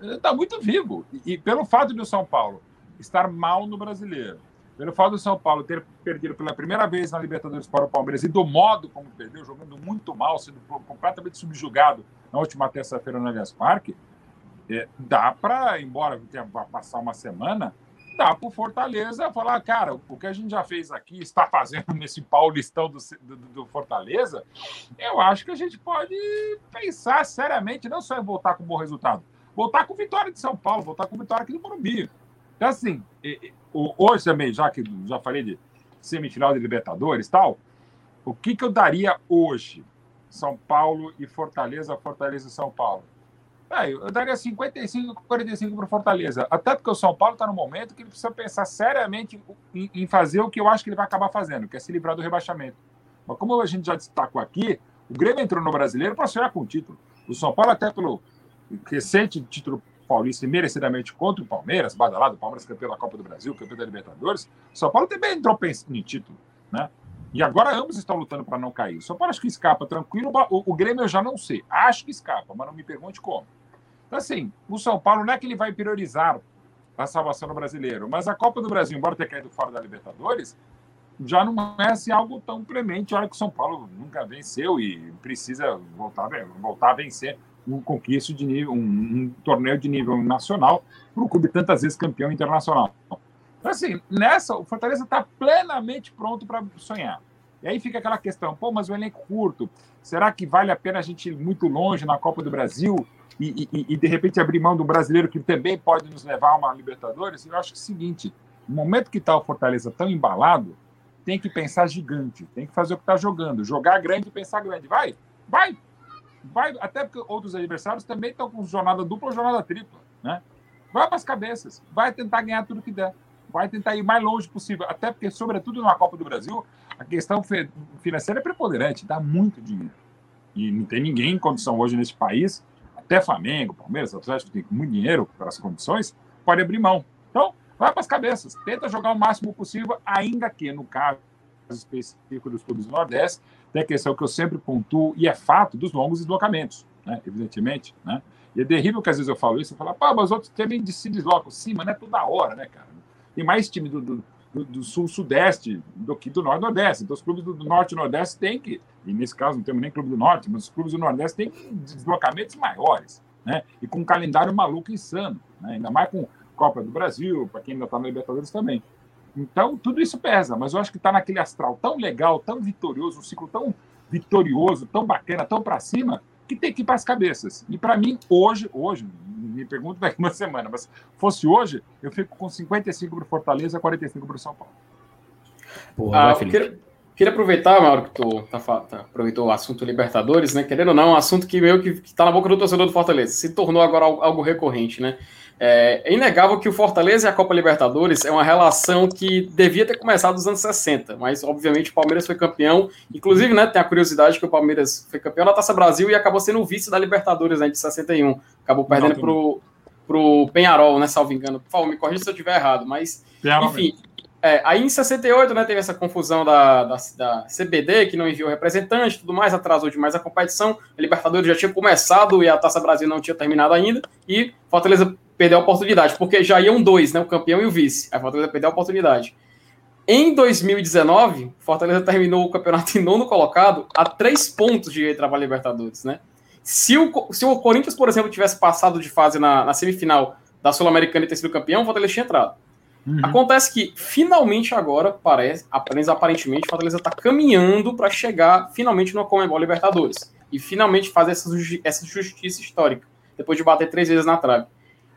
está muito vivo. E, pelo fato de o São Paulo estar mal no brasileiro, pelo fato do São Paulo ter perdido pela primeira vez na Libertadores para o Palmeiras e do modo como perdeu, jogando muito mal, sendo completamente subjugado na última terça-feira no Allianz Parque, é, dá para, embora tenha passar uma semana, dá para o Fortaleza falar, cara, o que a gente já fez aqui, está fazendo nesse paulistão do, do, do, Fortaleza, eu acho que a gente pode pensar seriamente, não só em voltar com um bom resultado, voltar com vitória de São Paulo, voltar com vitória aqui no Morumbi. Então, assim, hoje também, já que já falei de semifinal de Libertadores tal, o que, que eu daria hoje? São Paulo e Fortaleza, Fortaleza e São Paulo. É, eu daria 55, 45 para Fortaleza. Até porque o São Paulo está no momento que ele precisa pensar seriamente em, em, fazer o que eu acho que ele vai acabar fazendo, que é se livrar do rebaixamento. Mas como a gente já destacou aqui, o Grêmio entrou no brasileiro para sonhar com o título. O São Paulo, até pelo recente título paulista e merecidamente contra o Palmeiras, badalado, o Palmeiras campeão da Copa do Brasil, campeão da Libertadores, o São Paulo também entrou pensando em título. né? E agora ambos estão lutando para não cair. O São Paulo acho que escapa tranquilo, o Grêmio eu já não sei. Acho que escapa, mas não me pergunte como. Então, assim, o São Paulo não é que ele vai priorizar a salvação do brasileiro, mas a Copa do Brasil, embora tenha caído fora da Libertadores, já não é assim, algo tão premente. Olha que o São Paulo nunca venceu e precisa voltar, voltar a vencer um conquista de nível, um, um torneio de nível nacional para um clube tantas vezes campeão internacional. Então, assim, nessa, o Fortaleza está plenamente pronto para sonhar. E aí fica aquela questão, pô, mas o elenco curto, será que vale a pena a gente ir muito longe na Copa do Brasil e, e, e de repente abrir mão do brasileiro que também pode nos levar a uma Libertadores? Eu acho que é o seguinte, no momento que está o Fortaleza tão embalado, tem que pensar gigante, tem que fazer o que está jogando, jogar grande e pensar grande. Vai, vai, vai, até porque outros adversários também estão com jornada dupla ou jornada tripla, né? Vai para as cabeças, vai tentar ganhar tudo que der, vai tentar ir mais longe possível, até porque, sobretudo na Copa do Brasil, a questão financeira é preponderante, dá muito dinheiro. E não tem ninguém em condição hoje nesse país, até Flamengo, Palmeiras, Atlético, tem muito dinheiro para as condições, pode abrir mão. Então, vai para as cabeças, tenta jogar o máximo possível, ainda que, no caso específico dos clubes do Nordeste, tem a questão que eu sempre pontuo, e é fato, dos longos deslocamentos, né? evidentemente. Né? E é terrível que às vezes eu falo isso, eu falo, pá, mas outros também se deslocam. Sim, mas não é toda hora, né, cara? Tem mais time do, do, do sul-sudeste do que do norte-nordeste. Então, os clubes do, norte e nordeste têm que, e nesse caso não temos nem clube do norte, mas os clubes do nordeste têm deslocamentos maiores, né? E com um calendário maluco insano, né? ainda mais com Copa do Brasil, para quem ainda está na Libertadores também. Então, tudo isso pesa, mas eu acho que está naquele astral tão legal, tão vitorioso, um ciclo tão vitorioso, tão bacana, tão para cima, que tem que ir para as cabeças. E para mim, hoje, hoje, me pergunto daqui uma semana, mas fosse hoje, eu fico com 55 para o Fortaleza, 45 para o São Paulo. Porra, ah, queria, queria, aproveitar, Mauro, que tu tá, tá, aproveitou o assunto Libertadores, né? Querendo ou não, é um assunto que meio que está na boca do torcedor do Fortaleza, se tornou agora algo recorrente, né? É, é, inegável que o Fortaleza e a Copa Libertadores é uma relação que devia ter começado nos anos 60, mas obviamente o Palmeiras foi campeão. Inclusive, né, tem a curiosidade que o Palmeiras foi campeão da Taça Brasil e acabou sendo o vice da Libertadores né, de 61. Acabou perdendo para o pro Penharol, né, salvo engano. Por favor, me corrija se eu estiver errado, mas enfim. É, aí em 68, né, teve essa confusão da, da, da, CBD, que não enviou representante tudo mais, atrasou demais a competição. A Libertadores já tinha começado e a Taça Brasil não tinha terminado ainda. E Fortaleza perdeu a oportunidade, porque já iam dois, né? O campeão e o vice. A Fortaleza perdeu a oportunidade. Em 2019, Fortaleza terminou o campeonato em nono colocado a três pontos de entrar para a Libertadores, né? Se o, se o Corinthians, por exemplo, tivesse passado de fase na, na semifinal da Sul-Americana e ter sido campeão, o Fortaleza tinha entrado. Uhum. Acontece que, finalmente agora, parece, apenas aparentemente, o Fortaleza está caminhando para chegar finalmente no Comebol Libertadores. E finalmente fazer essa, essa justiça histórica, depois de bater três vezes na trave.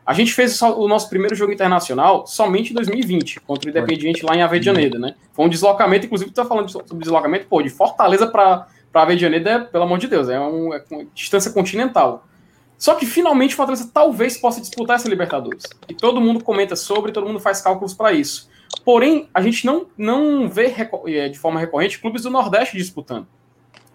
A gente fez o nosso primeiro jogo internacional somente em 2020, contra o Independiente lá em Avedianeda, né? Foi um deslocamento, inclusive, tu tá falando sobre deslocamento, pô, de Fortaleza para Avedianeda, é, pelo amor de Deus, é, um, é uma distância continental. Só que finalmente o Fortaleza talvez possa disputar essa Libertadores. E todo mundo comenta sobre, todo mundo faz cálculos para isso. Porém, a gente não, não vê é, de forma recorrente clubes do Nordeste disputando.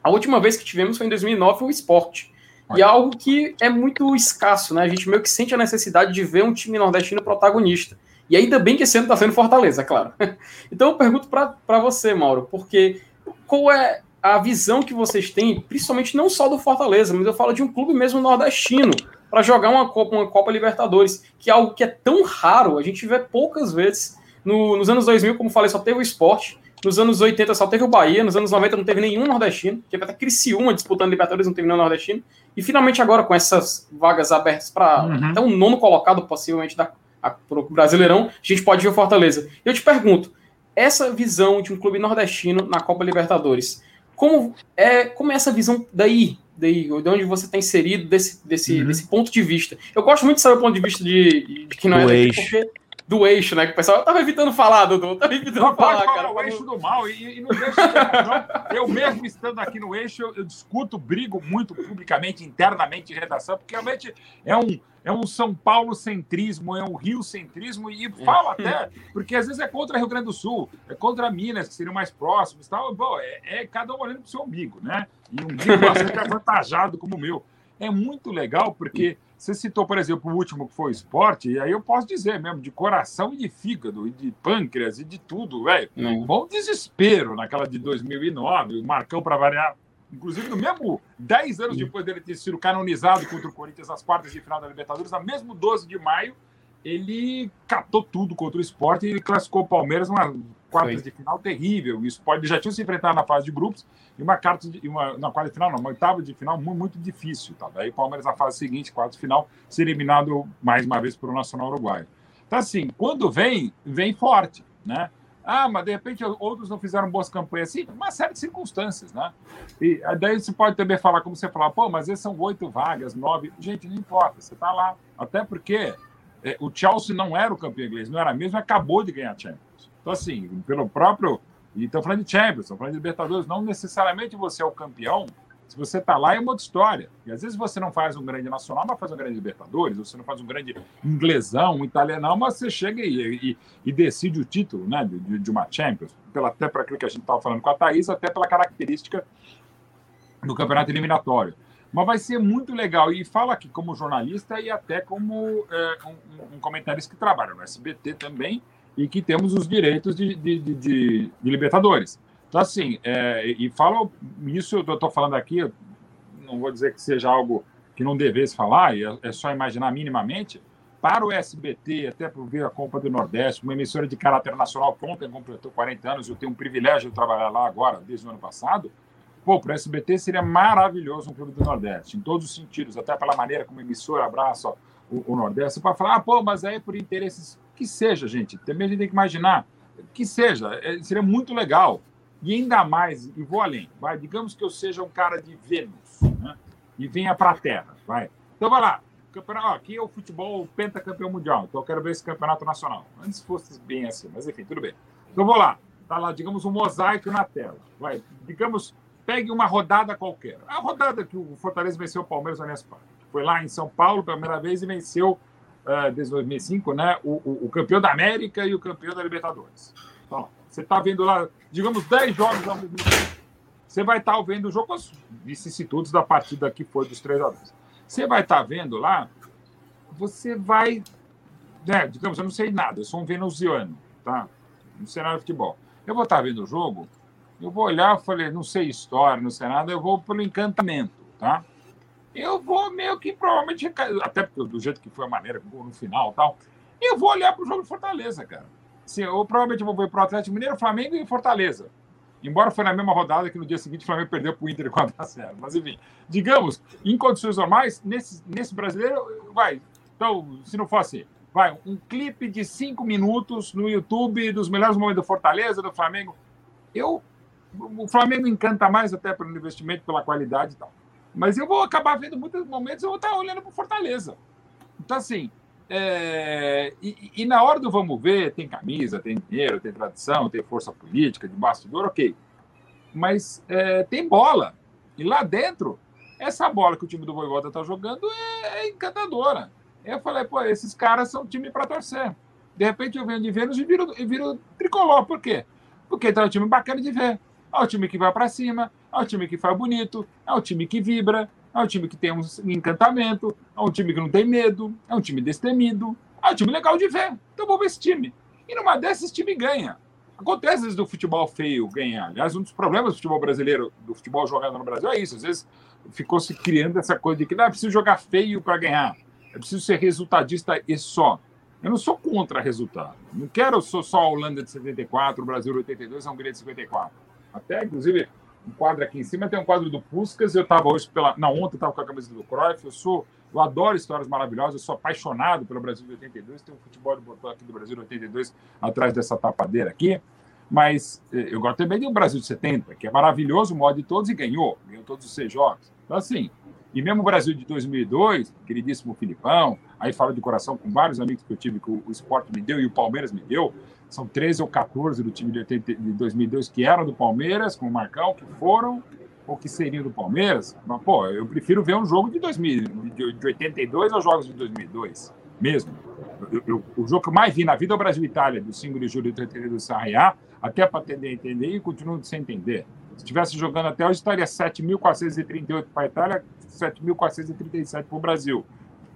A última vez que tivemos foi em 2009 o Esporte. E é algo que é muito escasso, né? A gente meio que sente a necessidade de ver um time nordestino protagonista. E ainda bem que esse ano está sendo Fortaleza, claro. Então eu pergunto para você, Mauro, porque qual é a visão que vocês têm, principalmente não só do Fortaleza, mas eu falo de um clube mesmo nordestino, para jogar uma Copa, uma Copa Libertadores, que é algo que é tão raro, a gente vê poucas vezes. No, nos anos 2000, como falei, só teve o esporte. Nos anos 80 só teve o Bahia, nos anos 90 não teve nenhum nordestino, teve até Criciúma disputando Libertadores, não teve nenhum nordestino. E finalmente agora, com essas vagas abertas para uhum. até um nono colocado, possivelmente, da, para o Brasileirão, a gente pode ver o Fortaleza. Eu te pergunto, essa visão de um clube nordestino na Copa Libertadores, como é, como é essa visão daí, daí, de onde você está inserido desse, desse, uhum. desse ponto de vista? Eu gosto muito de saber o ponto de vista de, de quem não é daqui, porque do eixo, né? Que o pessoal tava evitando falar, Dudu. Tava evitando não, falar, falar, cara. o eixo do mal. E, e não deixa Eu mesmo estando aqui no eixo, eu, eu, discuto, brigo muito publicamente, internamente em redação, porque realmente é um, é um São Paulo centrismo, é um Rio centrismo, e falo até, porque às vezes é contra Rio Grande do Sul, é contra Minas, que seriam mais próximos tal. Bom, é, é cada um olhando pro seu umbigo, né? E um umbigo bastante avantajado como o meu. É muito legal, porque Você citou, por exemplo, o último que foi o esporte, e aí eu posso dizer mesmo, de coração e de fígado, e de pâncreas, e de tudo, velho. Um bom desespero naquela de 2009, o Marcão para variar. Inclusive, no mesmo 10 anos depois dele ter sido canonizado contra o Corinthians nas quartas de final da Libertadores, no mesmo 12 de maio, ele catou tudo contra o esporte e classificou o Palmeiras numa quartas de final terrível. O esporte já tinha se enfrentado na fase de grupos e uma carta de uma na quarta de final, não, uma oitava de final muito, muito difícil. Tá? Daí o Palmeiras na fase seguinte, quarta de final, se eliminado mais uma vez pelo Nacional Uruguaio. Então, assim, quando vem, vem forte, né? Ah, mas de repente outros não fizeram boas campanhas, assim, uma série de circunstâncias, né? E daí você pode também falar, como você falar, pô, mas esses são oito vagas, nove. Gente, não importa, você tá lá. Até porque é, o Chelsea não era o campeão inglês, não era mesmo, acabou de ganhar a Champions. Então, assim, pelo próprio. E estão falando de Champions, estão falando de Libertadores, não necessariamente você é o campeão. Se você está lá, é uma outra história. E às vezes você não faz um grande nacional, mas faz um grande Libertadores, você não faz um grande inglesão, um italianão, mas você chega e, e, e decide o título né, de, de uma Champions, pela, até para aquilo que a gente estava falando com a Thaís, até pela característica do campeonato eliminatório. Mas vai ser muito legal. E fala aqui como jornalista e até como é, um, um comentarista que trabalha no SBT também e que temos os direitos de, de, de, de Libertadores. Então, assim, é, e fala isso, eu estou falando aqui, não vou dizer que seja algo que não devesse falar, é, é só imaginar minimamente, para o SBT, até por ver a Copa do Nordeste, uma emissora de caráter nacional, ontem completou 40 anos, eu tenho um privilégio de trabalhar lá agora, desde o ano passado, Pô, para o SBT seria maravilhoso um clube do Nordeste, em todos os sentidos, até pela maneira como a emissora abraça o, o Nordeste. Para falar, ah, pô, mas aí é por interesses. Que seja, gente. Também a gente tem que imaginar. Que seja. É, seria muito legal. E ainda mais, e vou além, vai. Digamos que eu seja um cara de Vênus, né? E venha para a Terra, vai. Então vai lá. Campeonato, ó, aqui é o futebol pentacampeão mundial. Então eu quero ver esse campeonato nacional. Antes fosse bem assim, mas enfim, tudo bem. Então vou lá. Tá lá, digamos, um mosaico na tela. Vai. Digamos Pegue uma rodada qualquer. A rodada que o Fortaleza venceu o Palmeiras na Parque. Foi lá em São Paulo pela primeira vez e venceu, uh, desde 2005, né, o, o, o, campeão da América e o campeão da Libertadores. Então, você está vendo lá, digamos, 10 jogos ao mesmo tempo. Você vai estar tá vendo o jogo, as vicissitudes da partida que foi dos três a Você vai estar tá vendo lá, você vai. Né, digamos, eu não sei nada, eu sou um venusiano, tá? No cenário de futebol. Eu vou estar tá vendo o jogo, eu vou olhar, falei, não sei história, não sei nada, eu vou pelo encantamento, tá? Eu vou meio que provavelmente, até porque do jeito que foi a maneira, no final tal, eu vou olhar para o jogo de Fortaleza, cara. Assim, eu provavelmente vou ver para o Atlético Mineiro, Flamengo e Fortaleza. Embora foi na mesma rodada que no dia seguinte o Flamengo perdeu para o Inter 4 a 0 Mas enfim, digamos, em condições normais, nesse, nesse brasileiro, vai. Então, se não fosse, vai, um clipe de cinco minutos no YouTube dos melhores momentos do Fortaleza, do Flamengo. Eu o Flamengo encanta mais até pelo investimento, pela qualidade e tal. Mas eu vou acabar vendo muitos momentos, eu vou estar olhando para Fortaleza. Então, assim, é... e, e, na hora do vamos ver, tem camisa, tem dinheiro, tem tradição, tem força política, de bastidor, ok. Mas é, tem bola. E lá dentro, essa bola que o time do Voivoda está jogando é, é, encantadora. Eu falei, pô, esses caras são time para torcer. De repente eu venho de Vênus e viro, e viro tricolor. Por quê? Porque tá um time bacana de ver. É o time que vai para cima, é o time que faz bonito, é o time que vibra, é o time que tem um encantamento, é um time que não tem medo, é um time destemido, é um time legal de ver. Então vou ver esse time. E numa dessas, esse time ganha. Acontece às vezes do futebol feio ganhar. Aliás, um dos problemas do futebol brasileiro, do futebol jogado no Brasil, é isso. Às vezes ficou se criando essa coisa de que não é preciso jogar feio para ganhar. É preciso ser resultadista e só. Eu não sou contra resultado. Não quero sou só a Holanda de 74, o Brasil de 82, é um grande de 54. Até, inclusive, um quadro aqui em cima tem um quadro do Puskas. Eu estava hoje pela. Não, ontem estava com a camisa do Cruyff. Eu sou. Eu adoro histórias maravilhosas. Eu sou apaixonado pelo Brasil de 82. Tem um futebol de botão aqui do Brasil de 82 atrás dessa tapadeira aqui. Mas eh, eu gosto também do Brasil de 70, que é maravilhoso, o modo de todos, e ganhou. Ganhou todos os seis jogos. Então, assim, e mesmo o Brasil de 2002, queridíssimo Filipão, aí falo de coração com vários amigos que eu tive que o, esporte me deu e o Palmeiras me deu são 13 ou 14 do time de, 80, de 2002 que eram do Palmeiras, com o Marcão, que foram ou que seriam do Palmeiras. Mas, pô, eu prefiro ver um jogo de, 2000, de, de 82 aos jogos de 2002, mesmo. Eu, eu, o jogo que eu mais vi na vida é o Brasil-Itália, do 5 de julho de 82 do Sarriá, até para entender, entender e continuo sem entender. Se estivesse jogando até hoje, estaria 7.438 para a Itália, 7.437 para o Brasil.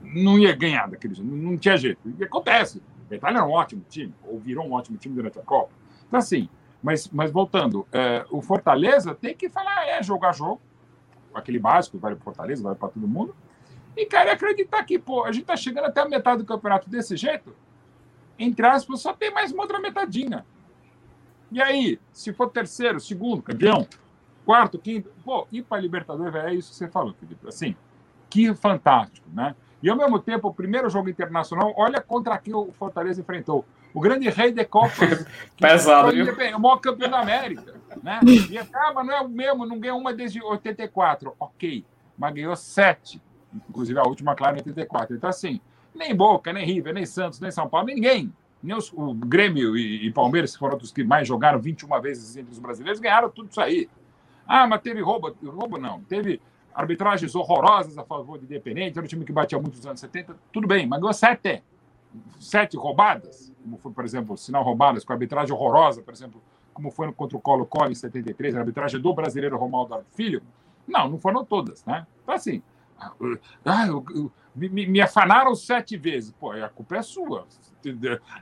não ia ganhar daquele jeito, não tinha jeito. E acontece. Itália era um ótimo time, ou virou um ótimo time durante a Copa. Então, assim, mas, mas voltando, é, o Fortaleza tem que falar, é, jogar jogo, aquele básico, vale para Fortaleza, vale para todo mundo. E, cara, acreditar que, pô, a gente tá chegando até a metade do campeonato desse jeito, entre aspas, só tem mais uma outra metadinha. E aí, se for terceiro, segundo, campeão, quarto, quinto, pô, ir para Libertadores, é isso que você falou, Felipe. Assim, que fantástico, né? E ao mesmo tempo, o primeiro jogo internacional, olha contra quem o Fortaleza enfrentou. O grande rei de Copas. Pesado, viu? O maior campeão da América. Né? E acaba, não é o mesmo, não ganhou uma desde 84. Ok, mas ganhou sete. Inclusive a última, claro, em 84. Então, assim, nem Boca, nem River, nem Santos, nem São Paulo, ninguém. Nem os, o Grêmio e, e Palmeiras, que foram os que mais jogaram 21 vezes entre os brasileiros, ganharam tudo isso aí. Ah, mas teve roubo. Roubo não. Teve arbitragens horrorosas a favor de Independente, era um time que batia muito nos anos 70, tudo bem, mas ganhou sete, sete roubadas, como foi, por exemplo, sinal roubadas, com arbitragem horrorosa, por exemplo, como foi contra o Colo-Colo em 73, a arbitragem do brasileiro Romaldo Filho. Não, não foram todas, né? Então, assim, ah, eu, eu, me, me afanaram sete vezes. Pô, a culpa é sua.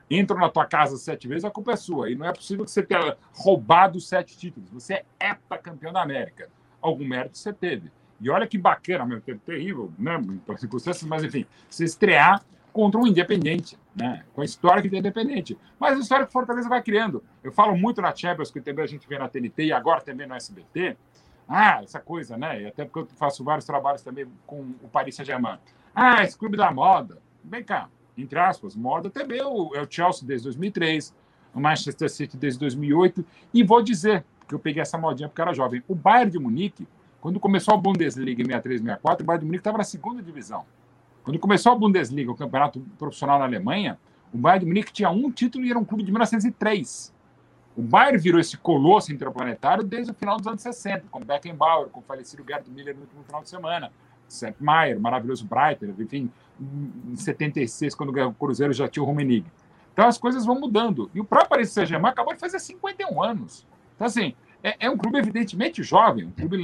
Entram na tua casa sete vezes, a culpa é sua. E não é possível que você tenha roubado sete títulos. Você é campeão da América. Algum mérito você teve. E olha que bacana, meu tempo terrível, né? Por circunstâncias, mas enfim, se estrear contra um independente, né? Com a história que tem independente. Mas a história que Fortaleza vai criando. Eu falo muito na Champions, que também a gente vê na TNT e agora também no SBT. Ah, essa coisa, né? E até porque eu faço vários trabalhos também com o Paris Saint-Germain. Ah, esse clube da moda. Vem cá, entre aspas, moda também é o, é o Chelsea desde 2003, o Manchester City desde 2008. E vou dizer, porque eu peguei essa modinha porque era jovem, o Bayern de Munique quando começou a Bundesliga em 63, 64, o Bayern de Munique estava na segunda divisão. Quando começou a Bundesliga, o campeonato profissional na Alemanha, o Bayern de Munique tinha um título e era um clube de 1903. O Bayern virou esse colosso interplanetário desde o final dos anos 60, com Beckenbauer, com o falecido Gerd Miller no último final de semana, Sepp Maier, maravilhoso Breiter, enfim, em 76, quando o Cruzeiro já tinha o Rummenigge. Então as coisas vão mudando. E o próprio Paris Saint-Germain acabou de fazer 51 anos. Então, assim, é, é um clube evidentemente jovem, um clube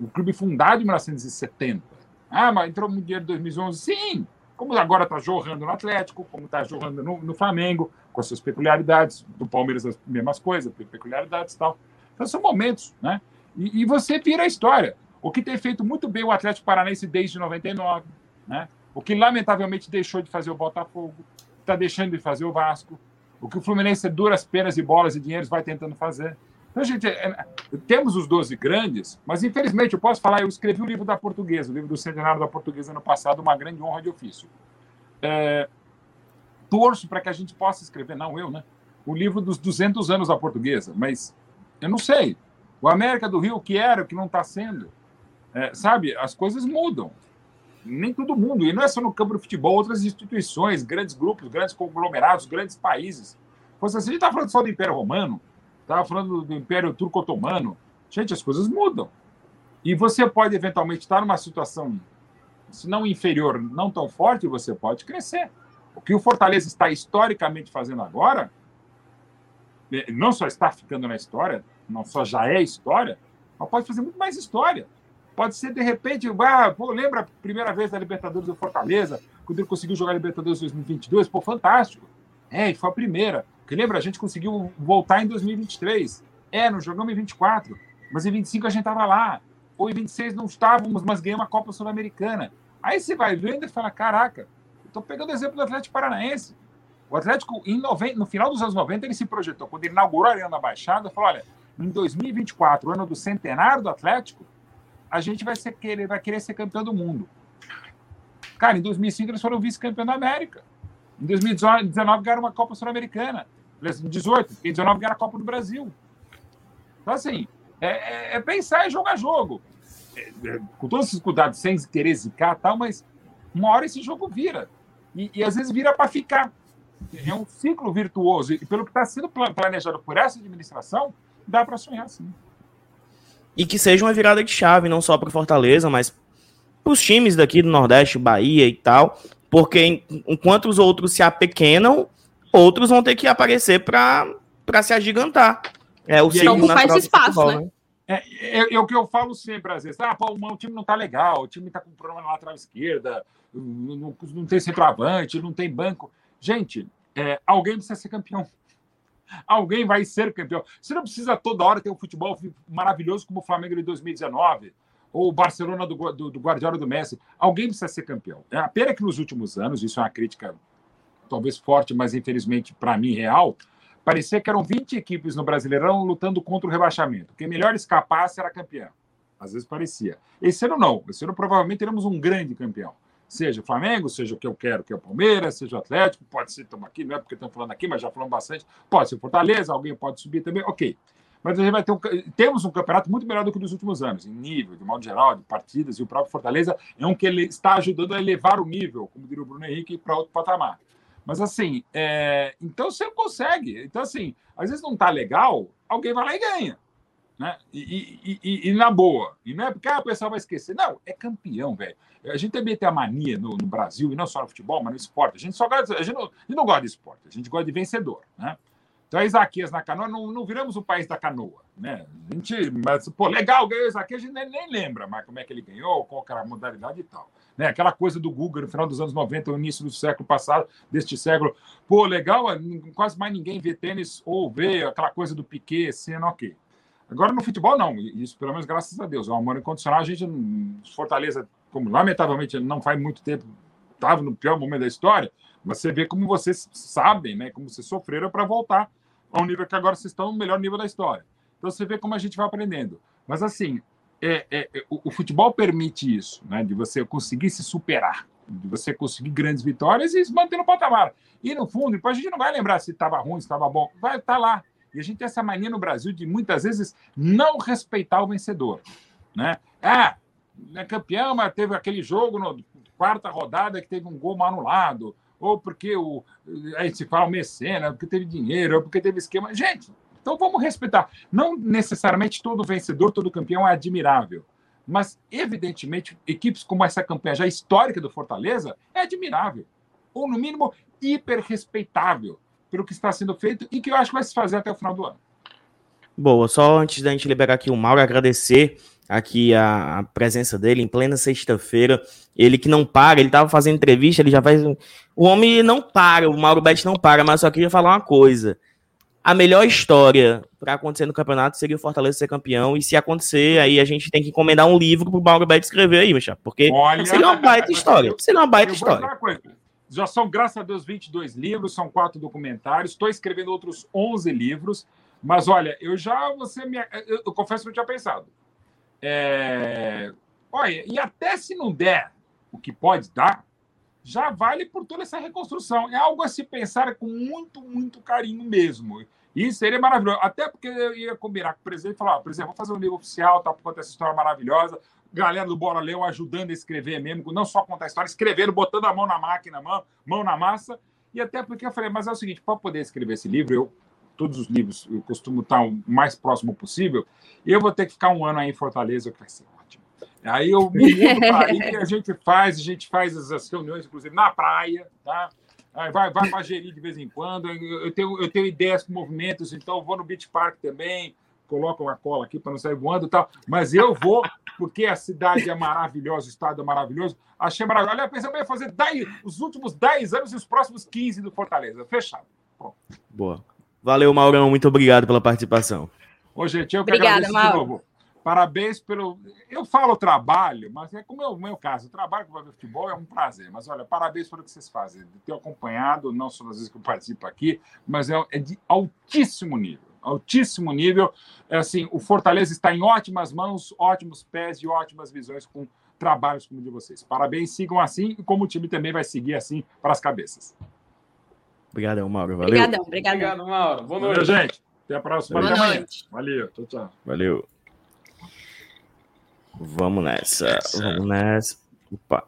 o clube fundado em 1970. Ah, mas entrou no dinheiro em 2011? Sim, como agora está jorrando no Atlético, como está jorrando no, no, Flamengo, com as suas peculiaridades, do Palmeiras as mesmas coisas, peculiaridades e tal. Então são momentos, né? E, e, você vira a história. O que tem feito muito bem o Atlético Paranaense desde 99, né? O que lamentavelmente deixou de fazer o Botafogo, está deixando de fazer o Vasco, o que o Fluminense duras penas e bolas e dinheiros vai tentando fazer. Então, gente, é, temos os 12 grandes, mas infelizmente eu posso falar, eu escrevi o livro da portuguesa, o livro do centenário da portuguesa ano passado, uma grande honra de ofício. É, torço para que a gente possa escrever, não eu, né? O livro dos 200 anos da portuguesa, mas eu não sei. O América do Rio, que era, o que não está sendo. É, sabe, as coisas mudam. Nem todo mundo, e não é só no campo do futebol, outras instituições, grandes grupos, grandes conglomerados, grandes países. Você, a gente está falando só do Império Romano, Estava falando do Império Turco-Otomano. Gente, as coisas mudam. E você pode eventualmente estar numa situação, se não inferior, não tão forte, você pode crescer. O que o Fortaleza está historicamente fazendo agora, é, não só está ficando na história, não só já é história, mas pode fazer muito mais história. Pode ser, de repente, ah, pô, lembra a primeira vez da Libertadores do Fortaleza, quando ele conseguiu jogar Libertadores 2022? Pô, fantástico. É, foi a primeira. Porque lembra, a gente conseguiu voltar em 2023. É, não jogamos em 24, mas em 25 a gente estava lá. Ou em 26 não estávamos, mas ganhamos a Copa Sul-Americana. Aí você vai vendo e fala: caraca, estou pegando o exemplo do Atlético Paranaense. O Atlético, em 90, no final dos anos 90, ele se projetou. Quando ele inaugurou a Arena da Baixada, falou: olha, em 2024, ano do centenário do Atlético, a gente vai, ser, vai querer ser campeão do mundo. Cara, em 2005 eles foram vice-campeão da América. Em 2019 ganharam uma Copa Sul-Americana. 18, em 19 ganha a Copa do Brasil. Então, assim, é, é, é pensar e jogar jogo. É, é, com todos esses cuidados, sem querer zicar tal, mas uma hora esse jogo vira. E, e às vezes vira para ficar. É um ciclo virtuoso. E pelo que está sendo planejado por essa administração, dá para sonhar sim. E que seja uma virada de chave, não só para Fortaleza, mas para os times daqui do Nordeste, Bahia e tal. Porque enquanto os outros se apequenam, outros vão ter que aparecer para se agigantar. É o ciclo faz espaço, futebol, né? né? É, é, é, o que eu falo sempre, às vezes. Ah, pô, o time não tá legal, o time tá com problema na lateral esquerda, não, não, não tem centroavante, não tem banco. Gente, é, alguém precisa ser campeão. Alguém vai ser campeão. Você não precisa toda hora ter um futebol maravilhoso como o Flamengo de 2019 ou o Barcelona do, do, do Guardiola do Messi. Alguém precisa ser campeão. É a pena que nos últimos anos, isso é uma crítica talvez forte, mas infelizmente para mim real, parecia que eram 20 equipes no Brasileirão lutando contra o rebaixamento. Quem melhor escapasse era campeão. Às vezes parecia. Esse ano não. Esse ano provavelmente teremos um grande campeão. Seja o Flamengo, seja o que eu quero, que é o Palmeiras, seja o Atlético, pode ser, estamos aqui, não é porque estamos falando aqui, mas já falamos bastante. Pode ser o Fortaleza, alguém pode subir também, ok. Mas a gente vai ter um, temos um campeonato muito melhor do que nos últimos anos, em nível, de modo geral, de partidas, e o próprio Fortaleza é um que ele está ajudando a elevar o nível, como diria o Bruno Henrique, para outro patamar. Mas assim, é... então você consegue. Então, assim, às vezes não está legal, alguém vai lá e ganha. Né? E, e, e, e, na boa. E não é porque ah, o pessoal vai esquecer. Não, é campeão, velho. A gente também tem a mania no, no, Brasil, e não só no futebol, mas no esporte. A gente só gosta, a gente não, a gente não gosta de esporte, a gente gosta de vencedor. Né? Então, a Isaquias na canoa, não, não viramos o país da canoa. Né? A gente, mas, pô, legal, ganhou Isaquias, a gente nem, nem, lembra mais como é que ele ganhou, qual era a modalidade e tal. Né? Aquela coisa do Google no final dos anos 90, no início do século passado, deste século. Pô, legal, quase mais ninguém vê tênis ou vê aquela coisa do Piquet, sendo ok. Agora, no futebol, não. Isso, pelo menos, graças a Deus. É um amor incondicional. A gente, Fortaleza, como lamentavelmente não faz muito tempo, estava no pior momento da história, mas você vê como vocês sabem, né? Como vocês sofreram para voltar ao nível que agora vocês estão no melhor nível da história. Então você vê como a gente vai aprendendo. Mas assim, é, é, é o, o, futebol permite isso, né? De você conseguir se superar, de você conseguir grandes vitórias e se manter no patamar. E no fundo, depois a gente não vai lembrar se estava ruim, se estava bom, vai estar tá lá. E a gente tem essa mania no Brasil de muitas vezes não respeitar o vencedor, né? Ah, é campeão, mas teve aquele jogo na quarta rodada que teve um gol mal anulado ou porque o, aí se fala o mecena, porque teve dinheiro, ou porque teve esquema. Gente, então vamos respeitar. Não necessariamente todo vencedor, todo campeão é admirável. Mas, evidentemente, equipes como essa campanha já histórica do Fortaleza é admirável. Ou, no mínimo, hiper respeitável pelo que está sendo feito e que eu acho que vai se fazer até o final do ano. Boa, só antes da gente liberar aqui o Mauro, agradecer aqui a, a presença dele em plena sexta-feira. Ele que não para, ele estava fazendo entrevista, ele já faz. O homem não para, o Mauro Betti não para, mas só queria falar uma coisa. A melhor história para acontecer no campeonato seria o Fortaleza ser campeão. E se acontecer, aí a gente tem que encomendar um livro para o Mauro Betti escrever aí, Michel. Porque Olha... seria uma baita história. Seria uma baita história. Já são, graças a Deus, 22 livros, são quatro documentários. Estou escrevendo outros 11 livros. Mas olha, eu já você me, eu, eu confesso que eu tinha pensado. É, olha, e até se não der o que pode dar, já vale por toda essa reconstrução. É algo a se pensar com muito, muito carinho mesmo. E seria maravilhoso. Até porque eu ia combinar com o presidente e falar: oh, presidente, vamos fazer um livro oficial, tá, por conta dessa história maravilhosa. Galera do Bora Leão ajudando a escrever mesmo, não só contar a história, escrevendo, botando a mão na máquina, mão, mão na massa. E até porque eu falei: mas é o seguinte, para poder escrever esse livro, eu todos os livros, eu costumo estar o mais próximo possível, eu vou ter que ficar um ano aí em Fortaleza, que vai ser. Aí eu me mudo para aí, a gente faz, a gente faz as reuniões, inclusive, na praia, tá? Aí vai, vai para gerir de vez em quando. Eu tenho, eu tenho ideias com movimentos, então eu vou no Beach Park também, coloco uma cola aqui para não sair voando e tal. Mas eu vou, porque a cidade é maravilhosa, o estado é maravilhoso. Achei maravilhoso. Aliás, pensei em fazer 10, os últimos 10 anos e os próximos 15 do Fortaleza. Fechado. Bom. Boa. Valeu, Maurão. Muito obrigado pela participação. Ô, gente, eu que Obrigada, agradeço Mauro. de novo. Parabéns pelo. Eu falo trabalho, mas é como é o meu caso. O trabalho com o futebol é um prazer. Mas olha, parabéns pelo que vocês fazem. De ter acompanhado, não só nas vezes que eu participo aqui, mas é, é de altíssimo nível. Altíssimo nível. É assim, o Fortaleza está em ótimas mãos, ótimos pés e ótimas visões com trabalhos como o de vocês. Parabéns, sigam assim, e como o time também vai seguir assim para as cabeças. Obrigadão, Mauro. Valeu. Obrigadão, obrigadão. Obrigado, Mauro. Boa noite. Valeu, gente. Até a próxima. Boa noite. Valeu. Tchau, tchau. Valeu. Vamos nessa. Vamos nessa. Opa.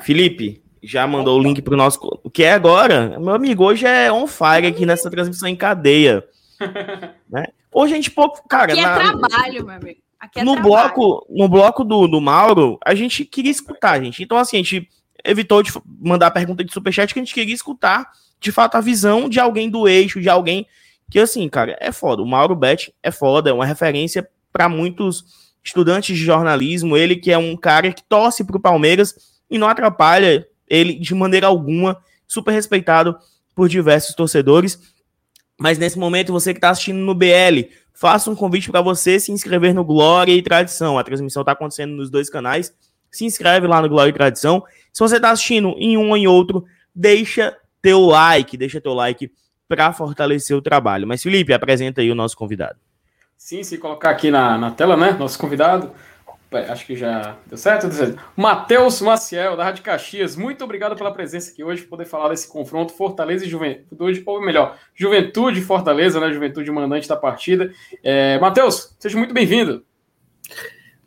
Felipe, já mandou o link para o nosso. O que é agora? Meu amigo, hoje é on fire aqui nessa transmissão em cadeia. né? Hoje a gente pouco. Cara, aqui é na... trabalho, meu amigo. É no, bloco, no bloco do, do Mauro, a gente queria escutar, gente. Então, assim, a gente evitou de mandar a pergunta de superchat que a gente queria escutar de fato, a visão de alguém do eixo, de alguém que, assim, cara, é foda. O Mauro Bet é foda, é uma referência para muitos estudantes de jornalismo, ele que é um cara que torce para o Palmeiras e não atrapalha ele de maneira alguma, super respeitado por diversos torcedores. Mas nesse momento, você que está assistindo no BL, faço um convite para você se inscrever no Glória e Tradição. A transmissão está acontecendo nos dois canais. Se inscreve lá no Glória e Tradição. Se você está assistindo em um ou em outro, deixa teu like, deixa teu like para fortalecer o trabalho. Mas Felipe, apresenta aí o nosso convidado. Sim, se colocar aqui na, na tela, né? Nosso convidado. Acho que já deu certo. Certo. Matheus Maciel, da Rádio Caxias, muito obrigado pela presença aqui hoje, poder falar desse confronto Fortaleza e Juventude, ou melhor, Juventude e Fortaleza, né? Juventude mandante da partida. É, Matheus, seja muito bem-vindo.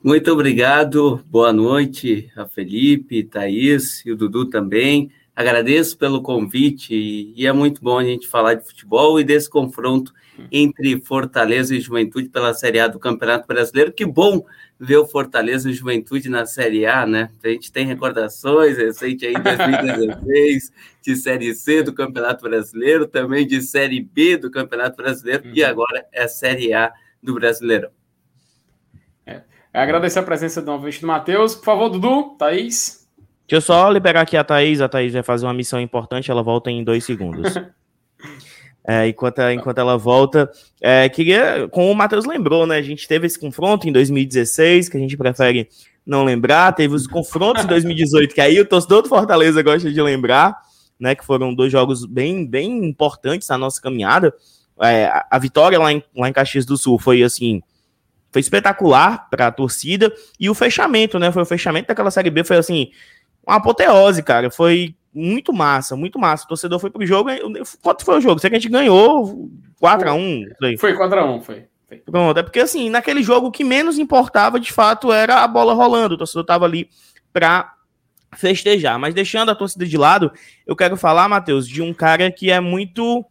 Muito obrigado, boa noite a Felipe, Thaís e o Dudu também. Agradeço pelo convite e é muito bom a gente falar de futebol e desse confronto entre Fortaleza e Juventude pela Série A do Campeonato Brasileiro. Que bom ver o Fortaleza e Juventude na Série A, né? A gente tem recordações recente aí em 2016 de Série C do Campeonato Brasileiro, também de Série B do Campeonato Brasileiro uhum. e agora é a Série A do Brasileiro. É. Agradecer a presença do novamente do Matheus. Por favor, Dudu, Thaís. Deixa eu só liberar aqui a Thaís. A Thaís vai fazer uma missão importante, ela volta em dois segundos. É, enquanto, enquanto ela volta, é, queria, como o Matheus lembrou, né? A gente teve esse confronto em 2016, que a gente prefere não lembrar, teve os confrontos em 2018, que aí o torcedor do Fortaleza gosta de lembrar, né? Que foram dois jogos bem, bem importantes na nossa caminhada. É, a, vitória lá em, lá em Caxias do Sul foi assim. Foi espetacular para a torcida e o fechamento, né? Foi o fechamento daquela série B, foi assim, uma apoteose, cara. Foi muito massa, muito massa. O torcedor foi pro jogo. Quanto foi o jogo? Sei que a gente ganhou 4x1. Foi 4x1, foi. Pronto, é porque assim, naquele jogo o que menos importava de fato era a bola rolando. O torcedor tava ali pra festejar. Mas deixando a torcida de lado, eu quero falar, Matheus, de um cara que é muito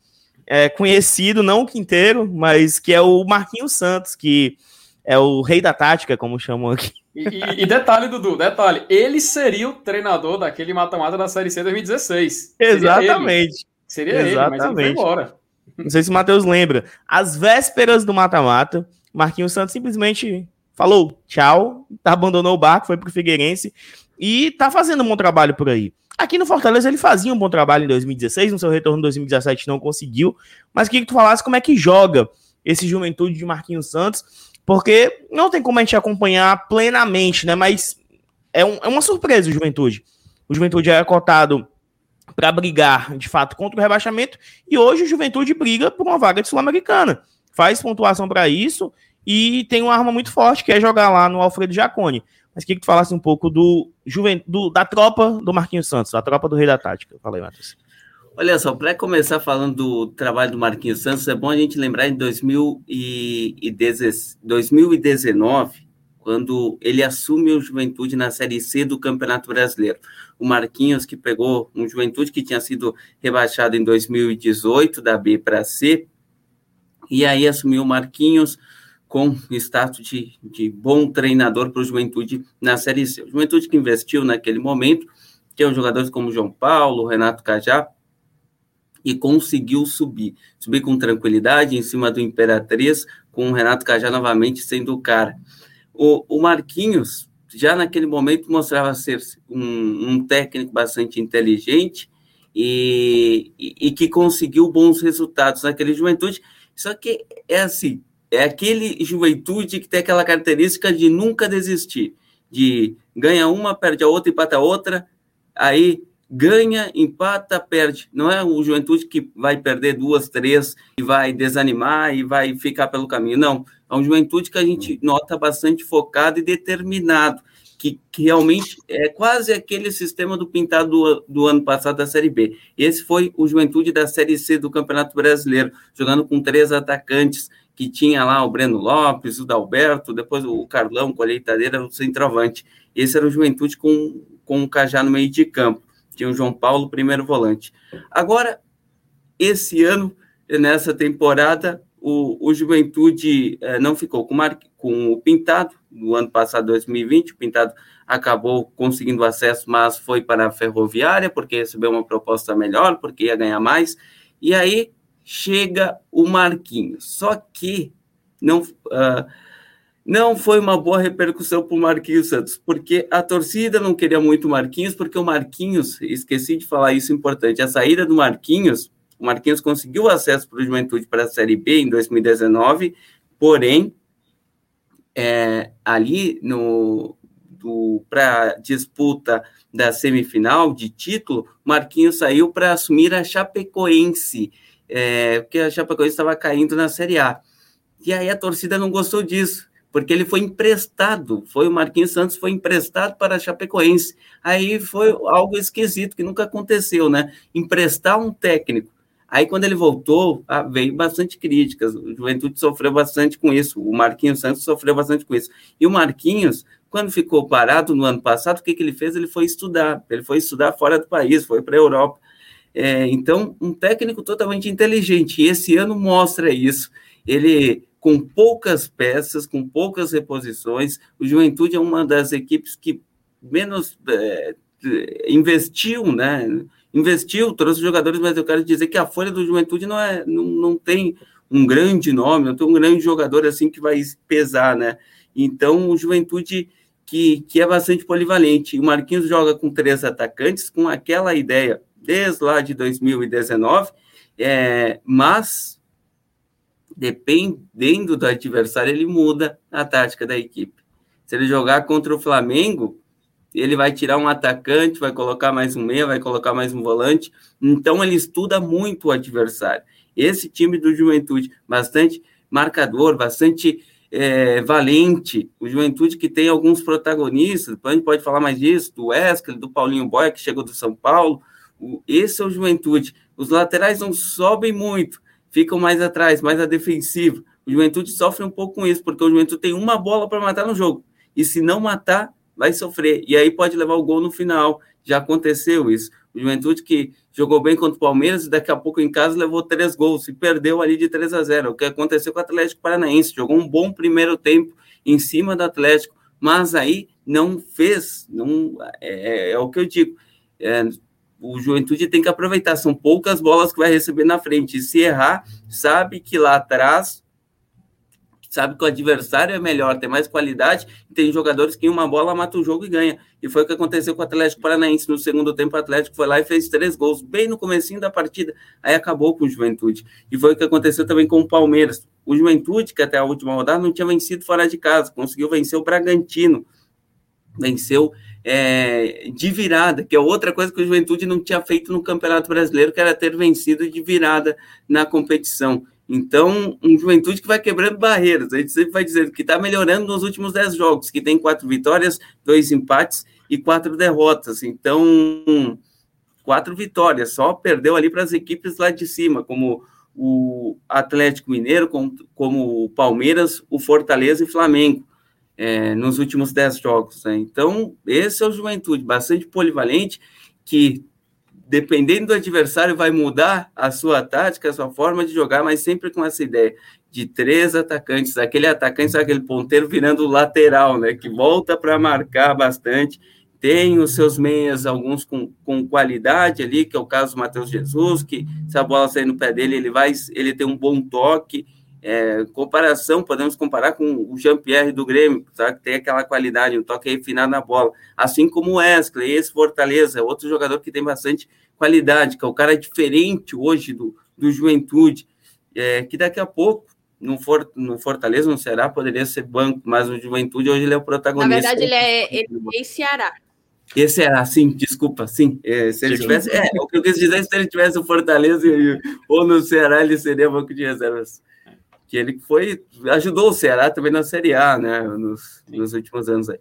é, conhecido, não o quinteiro, mas que é o Marquinhos Santos, que é o rei da tática, como chamam aqui. E, e, detalhe, Dudu, detalhe, ele seria o treinador daquele mata-mata da Série C 2016. Exatamente. Seria ele, seria Exatamente. ele mas ele foi embora. Não sei se o Matheus lembra. Às vésperas do mata-mata, Marquinhos Santos simplesmente falou tchau, abandonou o barco, foi pro Figueirense e tá fazendo um bom trabalho por aí. Aqui no Fortaleza ele fazia um bom trabalho em 2016, no seu retorno em 2017 não conseguiu, mas queria que tu falasse como é que joga esse Juventude de Marquinhos Santos porque não tem como a gente acompanhar plenamente, né? Mas é, um, é uma surpresa o Juventude. O Juventude é cotado para brigar, de fato, contra o rebaixamento, e hoje o Juventude briga por uma vaga de Sul-Americana. Faz pontuação para isso e tem uma arma muito forte, que é jogar lá no Alfredo Jacone. Mas queria que tu falasse um pouco do, do da tropa do Marquinhos Santos, da tropa do Rei da Tática. Falei, Matheus. Olha só, para começar falando do trabalho do Marquinhos Santos, é bom a gente lembrar em 2019, quando ele assume o Juventude na Série C do Campeonato Brasileiro. O Marquinhos, que pegou um Juventude que tinha sido rebaixado em 2018, da B para C, e aí assumiu o Marquinhos com status de, de bom treinador para o Juventude na Série C. O Juventude que investiu naquele momento, tinha jogadores como João Paulo, Renato Cajá, e conseguiu subir. Subir com tranquilidade em cima do Imperatriz, com o Renato Cajá novamente sendo o cara. O, o Marquinhos, já naquele momento, mostrava ser um, um técnico bastante inteligente e, e, e, que conseguiu bons resultados naquele juventude. Só que é assim, é aquele juventude que tem aquela característica de nunca desistir, de ganha uma, perde a outra, empata a outra, aí ganha, empata, perde. Não é o Juventude que vai perder duas, três e vai desanimar e vai ficar pelo caminho. Não, é um Juventude que a gente nota bastante focado e determinado, que, que realmente é quase aquele sistema do pintado do, do ano passado da Série B. Esse foi o Juventude da Série C do Campeonato Brasileiro, jogando com três atacantes que tinha lá o Breno Lopes, o Dalberto, depois o Carlão, colheitadeira, o centroavante. Esse era o Juventude com, com o Cajá no meio de campo tinha o João Paulo, primeiro volante. Agora, esse ano, nessa temporada, o, o Juventude eh, não ficou com, Mar... com o Pintado, no ano passado, 2020, o Pintado acabou conseguindo acesso, mas foi para a Ferroviária, porque recebeu uma proposta melhor, porque ia ganhar mais, e aí chega o Marquinhos. Só que não... Uh, não foi uma boa repercussão para o Marquinhos Santos, porque a torcida não queria muito o Marquinhos, porque o Marquinhos, esqueci de falar isso importante, a saída do Marquinhos, o Marquinhos conseguiu acesso para o Juventude para a Série B em 2019, porém, é, ali no para disputa da semifinal de título, Marquinhos saiu para assumir a Chapecoense, é, porque a Chapecoense estava caindo na Série A. E aí a torcida não gostou disso porque ele foi emprestado, foi o Marquinhos Santos foi emprestado para a Chapecoense. Aí foi algo esquisito que nunca aconteceu, né? Emprestar um técnico. Aí quando ele voltou, ah, veio bastante críticas. O Juventude sofreu bastante com isso. O Marquinhos Santos sofreu bastante com isso. E o Marquinhos, quando ficou parado no ano passado, o que, que ele fez? Ele foi estudar. Ele foi estudar fora do país, foi para a Europa. É, então, um técnico totalmente inteligente. E esse ano mostra isso. Ele com poucas peças, com poucas reposições. O Juventude é uma das equipes que menos é, investiu, né? Investiu, trouxe jogadores, mas eu quero dizer que a folha do Juventude não, é, não, não tem um grande nome, não tem um grande jogador assim que vai pesar, né? Então, o Juventude que, que é bastante polivalente. O Marquinhos joga com três atacantes, com aquela ideia desde lá de 2019, é, mas dependendo do adversário, ele muda a tática da equipe. Se ele jogar contra o Flamengo, ele vai tirar um atacante, vai colocar mais um meia, vai colocar mais um volante. Então ele estuda muito o adversário. Esse time do Juventude, bastante marcador, bastante é, valente. O Juventude que tem alguns protagonistas, a gente pode falar mais disso, do Wesley, do Paulinho Boia, que chegou do São Paulo. Esse é o Juventude. Os laterais não sobem muito, ficam mais atrás, mais a defensiva. O Juventude sofre um pouco com isso, porque o Juventude tem uma bola para matar no jogo. E se não matar, vai sofrer. E aí pode levar o gol no final. Já aconteceu isso. O Juventude que jogou bem contra o Palmeiras e daqui a pouco em casa levou três gols e perdeu ali de 3 a 0. O que aconteceu com o Atlético Paranaense? Jogou um bom primeiro tempo em cima do Atlético, mas aí não fez. Não, é, é, é o que eu digo. É, o Juventude tem que aproveitar, são poucas bolas que vai receber na frente. E se errar, sabe que lá atrás, sabe que o adversário é melhor, tem mais qualidade, tem jogadores que em uma bola mata o jogo e ganha. E foi o que aconteceu com o Atlético Paranaense. No segundo tempo, o Atlético foi lá e fez três gols, bem no comecinho da partida. Aí acabou com o Juventude. E foi o que aconteceu também com o Palmeiras. O Juventude, que até a última rodada não tinha vencido fora de casa, conseguiu vencer o Bragantino. Venceu é, de virada, que é outra coisa que o Juventude não tinha feito no Campeonato Brasileiro, que era ter vencido de virada na competição. Então, um Juventude que vai quebrando barreiras. A gente sempre vai dizendo que está melhorando nos últimos dez jogos, que tem quatro vitórias, dois empates e quatro derrotas. Então, quatro vitórias, só perdeu ali para as equipes lá de cima, como o Atlético Mineiro, como, como o Palmeiras, o Fortaleza e Flamengo é, nos últimos dez jogos. Né? Então, esse é o Juventude, bastante polivalente, que dependendo do adversário vai mudar a sua tática, a sua forma de jogar, mas sempre com essa ideia de três atacantes, aquele atacante, aquele ponteiro virando lateral, né? Que volta para marcar bastante. Tem os seus meias, alguns com, com qualidade ali, que é o caso do Matheus Jesus, que se a bola sair no pé dele, ele vai, ele tem um bom toque, é, comparação, podemos comparar com o Jean-Pierre do Grêmio, tá? que tem aquela qualidade, um toque refinado na bola. Assim como o Wesley, esse Fortaleza, outro jogador que tem bastante qualidade, que é o cara diferente hoje do, do Juventude, é, que daqui a pouco, no, For, no Fortaleza, no Ceará, poderia ser banco, mas o Juventude hoje ele é o protagonista. Na verdade, ele é, ele é Ceará. Esse era, sim, desculpa, sim. É, se ele tivesse. É, o que eu quis dizer, se ele tivesse o Fortaleza ou no Ceará, ele seria banco de reservas que ele foi ajudou o Ceará também na Série A, né, nos, nos últimos anos aí.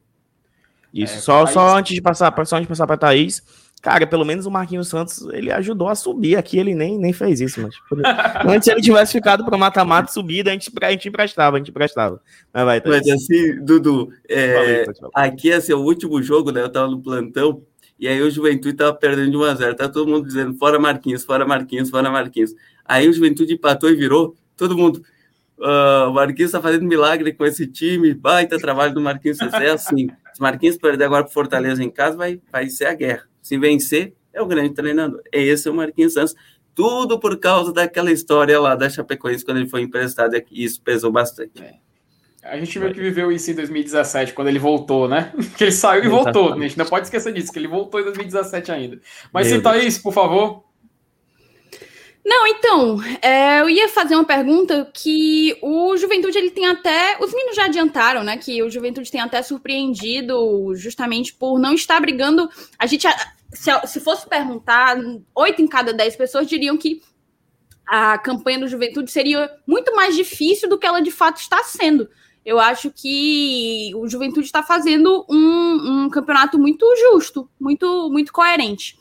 Isso, é, só, só antes de passar, só antes de passar para Thaís, cara, pelo menos o Marquinhos Santos, ele ajudou a subir aqui, ele nem, nem fez isso, mas tipo, antes ele tivesse ficado para mata-mata subida, a gente, a gente emprestava, a gente emprestava. Mas vai, Thaís. Mas assim, Dudu, é, aqui é seu último jogo, né, eu tava no plantão, e aí o Juventude tava perdendo de 1 a 0 tá todo mundo dizendo fora Marquinhos, fora Marquinhos, fora Marquinhos. Aí o Juventude empatou e virou, todo mundo Uh, o Marquinhos está fazendo milagre com esse time, baita trabalho do Marquinhos. É assim: se Marquinhos perder agora para Fortaleza em casa, vai, vai ser a guerra. Se vencer, é o grande treinador. Esse é o Marquinhos Santos. Tudo por causa daquela história lá da Chapecoense quando ele foi emprestado. Isso pesou bastante. É. A gente meio que viveu isso em 2017, quando ele voltou, né? Que ele saiu e voltou. A gente não pode esquecer disso, que ele voltou em 2017 ainda. Mas Meu cita isso, por favor. Não, então, é, eu ia fazer uma pergunta que o Juventude ele tem até. Os meninos já adiantaram, né? Que o Juventude tem até surpreendido justamente por não estar brigando. A gente, se, se fosse perguntar, oito em cada dez pessoas diriam que a campanha do Juventude seria muito mais difícil do que ela de fato está sendo. Eu acho que o Juventude está fazendo um, um, campeonato muito justo, muito, muito coerente.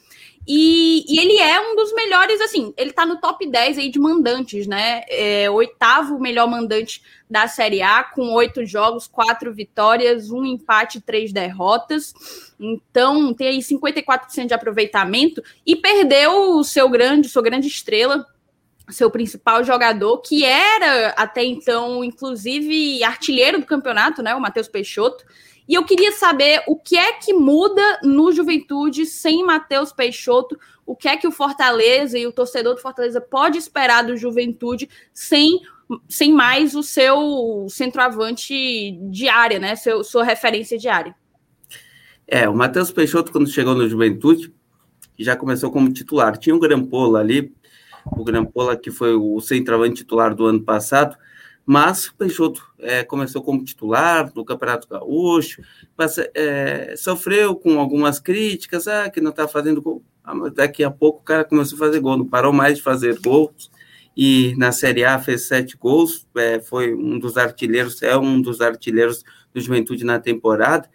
E, e, ele é um dos melhores, assim, ele está no top 10 aí de mandantes, né? É, oitavo melhor mandante da Série A, com oito jogos, quatro vitórias, um empate, três derrotas. Então, tem aí 54% de aproveitamento e perdeu o seu grande, sua grande estrela, seu principal jogador, que era até então, inclusive, artilheiro do campeonato, né? O Matheus Peixoto. E eu queria saber o que é que muda no Juventude sem Matheus Peixoto, o que é que o Fortaleza e o torcedor do Fortaleza pode esperar do Juventude sem, sem mais o seu centroavante de área, né? Seu, sua referência diária. É, o Matheus Peixoto, quando chegou no Juventude, já começou como titular. Tinha um Grampola ali, o Grampola, que foi o centroavante titular do ano passado, mas o Peixoto é, começou como titular no Campeonato Gaúcho, mas, é, sofreu com algumas críticas, ah, que não está fazendo gol. Ah, mas daqui a pouco o cara começou a fazer gol, não parou mais de fazer gols, e na Série A fez sete gols, é, foi um dos artilheiros, é um dos artilheiros do Juventude na temporada,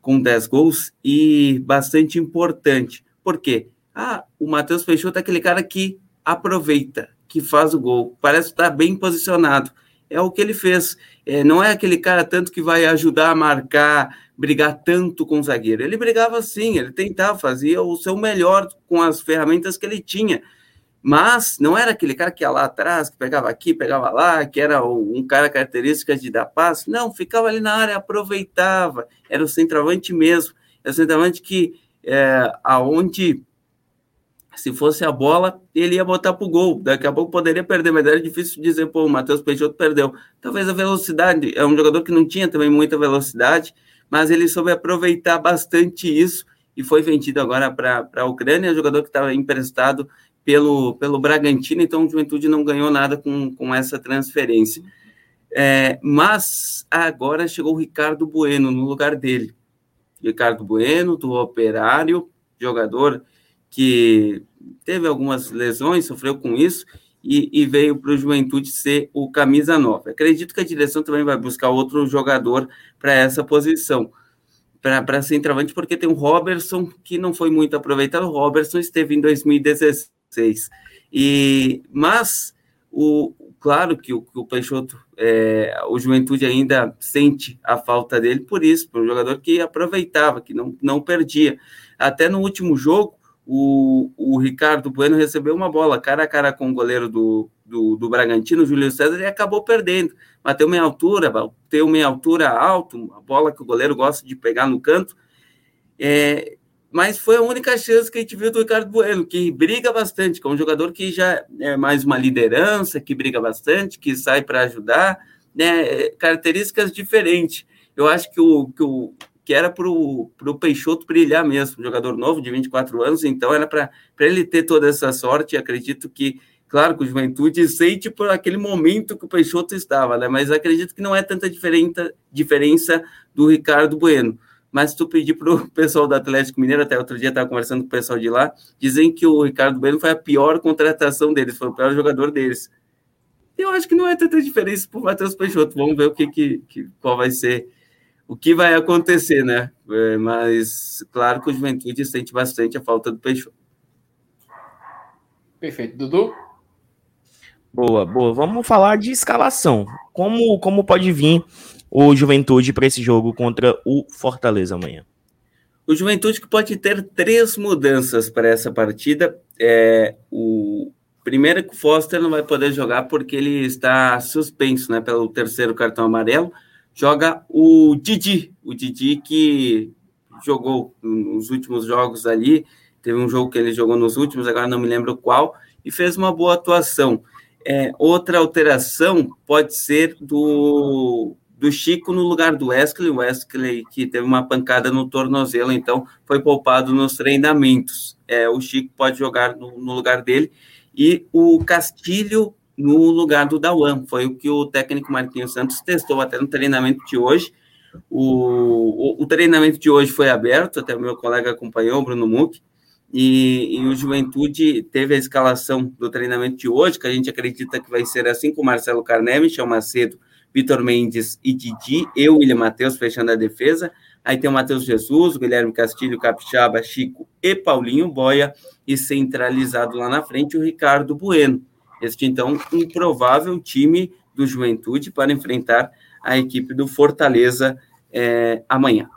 com dez gols, e bastante importante. Por quê? Ah, o Matheus Peixoto é aquele cara que aproveita, que faz o gol, parece estar bem posicionado. É o que ele fez. É, não é aquele cara tanto que vai ajudar a marcar, brigar tanto com o zagueiro. Ele brigava sim, ele tentava, fazia o seu melhor com as ferramentas que ele tinha. Mas não era aquele cara que ia lá atrás, que pegava aqui, pegava lá, que era um cara característica de dar passe. Não, ficava ali na área, aproveitava. Era o centroavante mesmo. Era o centroavante que, é, aonde se fosse a bola, ele ia botar para o gol. Daqui a pouco poderia perder, mas era difícil dizer, pô, o Matheus Peixoto perdeu. Talvez a velocidade, é um jogador que não tinha também muita velocidade, mas ele soube aproveitar bastante isso e foi vendido agora para a Ucrânia, jogador que estava emprestado pelo, pelo Bragantino, então o Juventude não ganhou nada com, com essa transferência. É, mas agora chegou o Ricardo Bueno no lugar dele. Ricardo Bueno, do Operário, jogador que teve algumas lesões, sofreu com isso, e, e veio para o Juventude ser o camisa 9. Acredito que a direção também vai buscar outro jogador para essa posição, para centroavante, porque tem o Robertson, que não foi muito aproveitado. O Robertson esteve em 2016. E, mas, o, claro que o, o Peixoto, é, o Juventude ainda sente a falta dele por isso, por um jogador que aproveitava, que não, não perdia. Até no último jogo, o, o Ricardo Bueno recebeu uma bola cara a cara com o goleiro do, do, do Bragantino, Júlio César, e acabou perdendo. Bateu meia altura, bateu meia altura alto, a bola que o goleiro gosta de pegar no canto. É, mas foi a única chance que a gente viu do Ricardo Bueno, que briga bastante, que é um jogador que já é mais uma liderança, que briga bastante, que sai para ajudar, né, características diferentes. Eu acho que o, que o, que era para o Peixoto brilhar mesmo, jogador novo de 24 anos, então era para ele ter toda essa sorte. Acredito que, claro, que o Juventude sente por aquele momento que o Peixoto estava, né? mas acredito que não é tanta diferença, do Ricardo Bueno. Mas se tu pedir para o pessoal do Atlético Mineiro, até outro dia estava conversando com o pessoal de lá, dizem que o Ricardo Bueno foi a pior contratação deles, foi o pior jogador deles. Eu acho que não é tanta diferença para o Matheus Peixoto. Vamos ver o que, que, que qual vai ser o que vai acontecer, né? É, mas claro que o Juventude sente bastante a falta do Peixoto. Perfeito. Dudu? Boa, boa. Vamos falar de escalação. Como, como pode vir o Juventude para esse jogo contra o Fortaleza amanhã? O Juventude que pode ter três mudanças para essa partida. É, o primeiro é que o Foster não vai poder jogar porque ele está suspenso, né, pelo terceiro cartão amarelo joga o Didi, o Didi que jogou nos últimos jogos ali, teve um jogo que ele jogou nos últimos, agora não me lembro qual, e fez uma boa atuação. É, outra alteração pode ser do, do Chico no lugar do Wesley, o Wesley que teve uma pancada no tornozelo, então foi poupado nos treinamentos. É, o Chico pode jogar no, no lugar dele e o Castilho no lugar do Dawan. Foi o que o técnico Marquinhos Santos testou até no treinamento de hoje. O, o, o treinamento de hoje foi aberto, até o meu colega acompanhou, Bruno Muck, e, e, o Juventude teve a escalação do treinamento de hoje, que a gente acredita que vai ser assim com Marcelo Carné, Michel Macedo, Vitor Mendes e Didi, eu William Matheus fechando a defesa. Aí tem o Matheus Jesus, o Guilherme Castilho, Capixaba, Chico e Paulinho Boia, e centralizado lá na frente o Ricardo Bueno. Este, então, um provável time do Juventude para enfrentar a equipe do Fortaleza é, amanhã.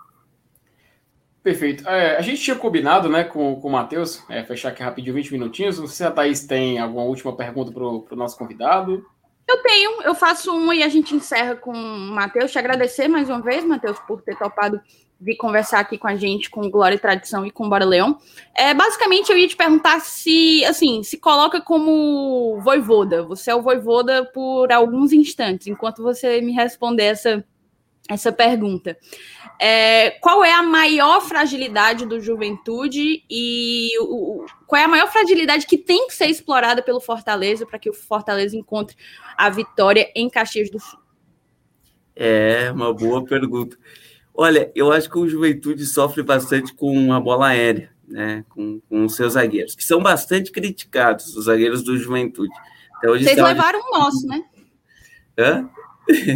Perfeito. É, a gente tinha combinado né, com, com o Matheus, é, fechar aqui rapidinho 20 minutinhos. Não sei se a Thaís tem alguma última pergunta para o nosso convidado. Eu tenho, eu faço uma e a gente encerra com o Matheus. Te agradecer mais uma vez, Matheus, por ter topado vir conversar aqui com a gente, com Glória e Tradição e com Bora Leão. É, basicamente, eu ia te perguntar se, assim, se coloca como voivoda. Você é o voivoda por alguns instantes, enquanto você me responder essa, essa pergunta. É, qual é a maior fragilidade do Juventude e o, qual é a maior fragilidade que tem que ser explorada pelo Fortaleza para que o Fortaleza encontre a vitória em Caxias do Sul? É uma boa pergunta. Olha, eu acho que o Juventude sofre bastante com a bola aérea, né? Com, com os seus zagueiros, que são bastante criticados, os zagueiros do Juventude. Então, Vocês levaram um nosso, né? Hã?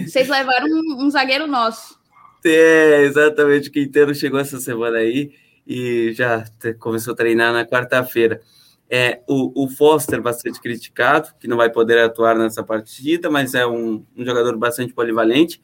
Vocês levaram um, um zagueiro nosso. É, exatamente. O Quinteiro chegou essa semana aí e já começou a treinar na quarta-feira. É, o, o, Foster, bastante criticado, que não vai poder atuar nessa partida, mas é um, um jogador bastante polivalente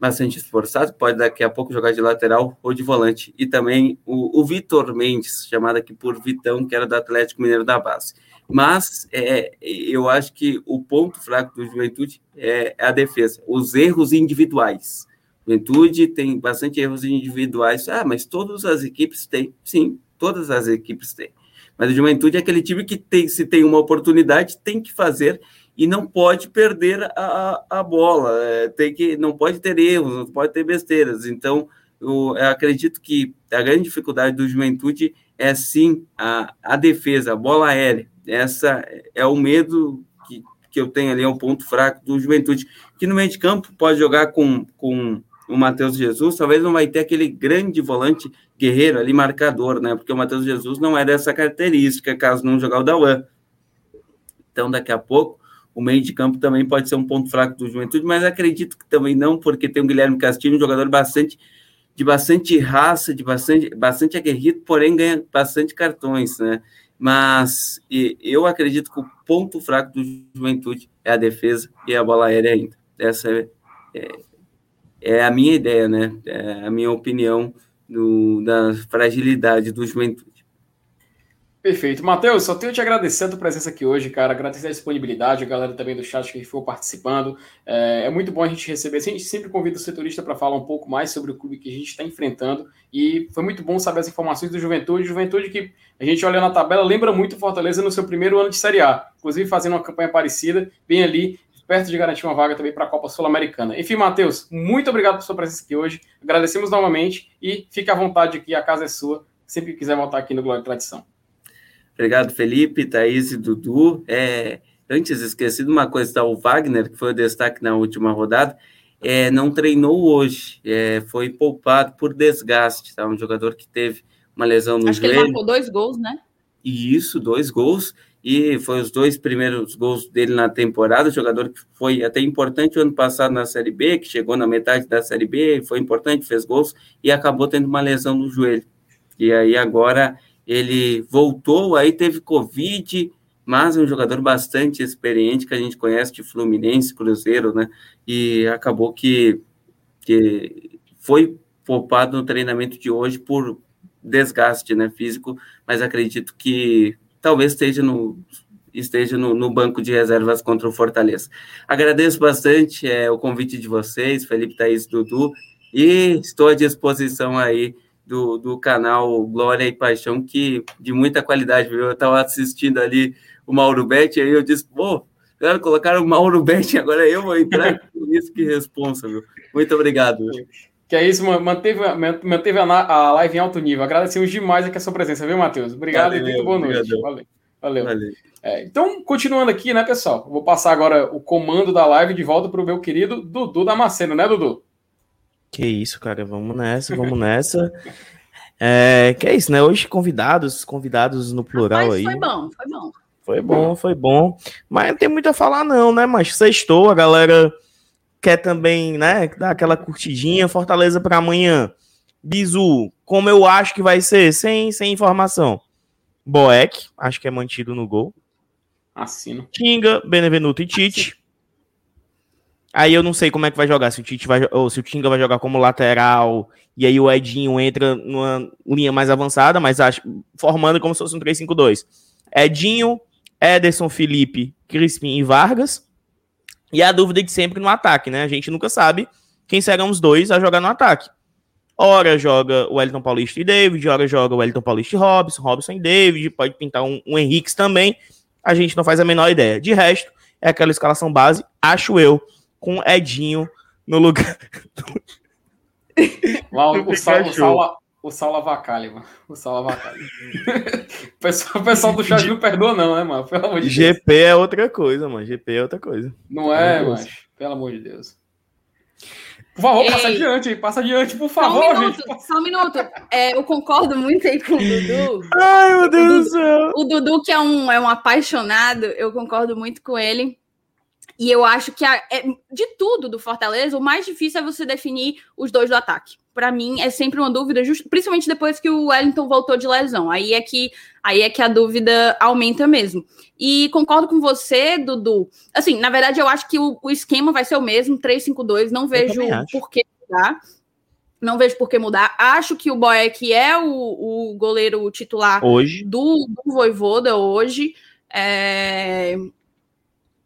bastante esforçado, pode daqui a pouco jogar de lateral ou de volante. E também o, o Vitor Mendes, chamado aqui por Vitão, que era do Atlético Mineiro da base. Mas é, eu acho que o ponto fraco do Juventude é a defesa, os erros individuais. Juventude tem bastante erros individuais. Ah, mas todas as equipes têm. Sim, todas as equipes têm. Mas o Juventude é aquele time que tem, se tem uma oportunidade, tem que fazer e não pode perder a, a bola, é, tem que, não pode ter erros, não pode ter besteiras. Então, eu, eu, acredito que a grande dificuldade do Juventude é sim a, a defesa, a bola aérea. Essa é o medo que, que eu tenho ali, é um ponto fraco do Juventude. Que no meio de campo pode jogar com, com o Matheus Jesus, talvez não vai ter aquele grande volante guerreiro ali, marcador, né? Porque o Matheus Jesus não é dessa característica, caso não jogar o Dawan. Então, daqui a pouco, o meio de campo também pode ser um ponto fraco do Juventude, mas acredito que também não, porque tem o Guilherme Castilho, um jogador bastante de bastante raça, de bastante, bastante aguerrido, porém ganha bastante cartões, né? Mas eu acredito que o ponto fraco do Juventude é a defesa e a bola aérea ainda. Essa é, é, é a minha ideia, né? É a minha opinião do, da fragilidade do Juventude. Perfeito. Matheus, só tenho te agradecer a presença aqui hoje, cara. Agradecer a disponibilidade, a galera também do chat que for participando. É, é muito bom a gente receber. A gente sempre convida o setorista para falar um pouco mais sobre o clube que a gente está enfrentando. E foi muito bom saber as informações do Juventude. Juventude que a gente olha na tabela, lembra muito Fortaleza no seu primeiro ano de Série A. Inclusive fazendo uma campanha parecida, bem ali, perto de garantir uma vaga também para a Copa Sul-Americana. Enfim, Matheus, muito obrigado por sua presença aqui hoje. Agradecemos novamente e fique à vontade aqui, a casa é sua, sempre que quiser voltar aqui no e Tradição. Obrigado, Felipe, Thaís e Dudu. É, antes, esqueci de uma coisa, tá? o Wagner, que foi o destaque na última rodada, é, não treinou hoje, é, foi poupado por desgaste, tá? Um jogador que teve uma lesão no Acho joelho. Acho que ele marcou dois gols, né? Isso, dois gols, e foi os dois primeiros gols dele na temporada, jogador que foi até importante o ano passado na Série B, que chegou na metade da Série B, foi importante, fez gols, e acabou tendo uma lesão no joelho. E aí agora ele voltou, aí teve Covid, mas é um jogador bastante experiente que a gente conhece de Fluminense, Cruzeiro, né? E acabou que, que foi poupado no treinamento de hoje por desgaste né, físico, mas acredito que talvez esteja no, esteja no, no, banco de reservas contra o Fortaleza. Agradeço bastante é, o convite de vocês, Felipe, Thaís, Dudu, e estou à disposição aí do, do canal Glória e Paixão, que de muita qualidade, viu? Eu estava assistindo ali o Mauro Betti, aí eu disse, pô, Cara, colocaram o Mauro Betting, agora eu vou entrar com isso, que responsa, viu? Muito obrigado. Que é isso, manteve, manteve a, live em alto nível. Agradecemos demais aqui a sua presença, viu, Matheus? Obrigado Valeu, e muito boa noite. Valeu. Valeu. Valeu. É, então, continuando aqui, né, pessoal? Vou passar agora o comando da live de volta para o meu querido Dudu Damasceno, né, Dudu? Que isso, cara. Vamos nessa, vamos nessa. É, que é isso, né? Hoje convidados, convidados no plural Rapaz, aí. Foi bom, foi bom. Foi bom, foi bom. Mas não tem muito a falar, não, né? Mas sextou, a galera quer também, né, dar aquela curtidinha. Fortaleza para amanhã. Bizu, como eu acho que vai ser, sem, sem informação. Boeck, acho que é mantido no gol. Assino. Tinga, Benevenuto e Tite. Aí eu não sei como é que vai jogar, se o Tite vai, ou se o Tinga vai jogar como lateral, e aí o Edinho entra numa linha mais avançada, mas acho, formando como se fosse um 3-5-2. Edinho, Ederson, Felipe, Crispim e Vargas. E a dúvida de sempre no ataque, né? A gente nunca sabe quem serão os dois a jogar no ataque. Ora joga o Wellington Paulista e David, ora joga o Wellington Paulista e Robson, Robson e David, pode pintar um, um Henrique também. A gente não faz a menor ideia. De resto, é aquela escalação base, acho eu, com Edinho no lugar. Lá, o, o, Sal, o, Sal, o Sal Lavacalha, mano. O Sal Lavacalha. o, pessoal, o pessoal do chat não perdoa, não, né, mano? Pelo amor de GP Deus. é outra coisa, mano. GP é outra coisa. Não é, mas pelo amor de Deus. Por favor, Ei, passa adiante, passa adiante, por favor, só um minuto, gente. Só um minuto. É, eu concordo muito aí com o Dudu. Ai, meu Deus do céu. O Dudu, que é um, é um apaixonado, eu concordo muito com ele. E eu acho que a, é, de tudo do Fortaleza, o mais difícil é você definir os dois do ataque. Para mim é sempre uma dúvida, just, principalmente depois que o Wellington voltou de lesão. Aí é que aí é que a dúvida aumenta mesmo. E concordo com você, Dudu. Assim, na verdade eu acho que o, o esquema vai ser o mesmo, 3-5-2, não vejo por que mudar. Não vejo por que mudar. Acho que o Boeck é o, o goleiro titular hoje. Do, do Voivoda hoje. É,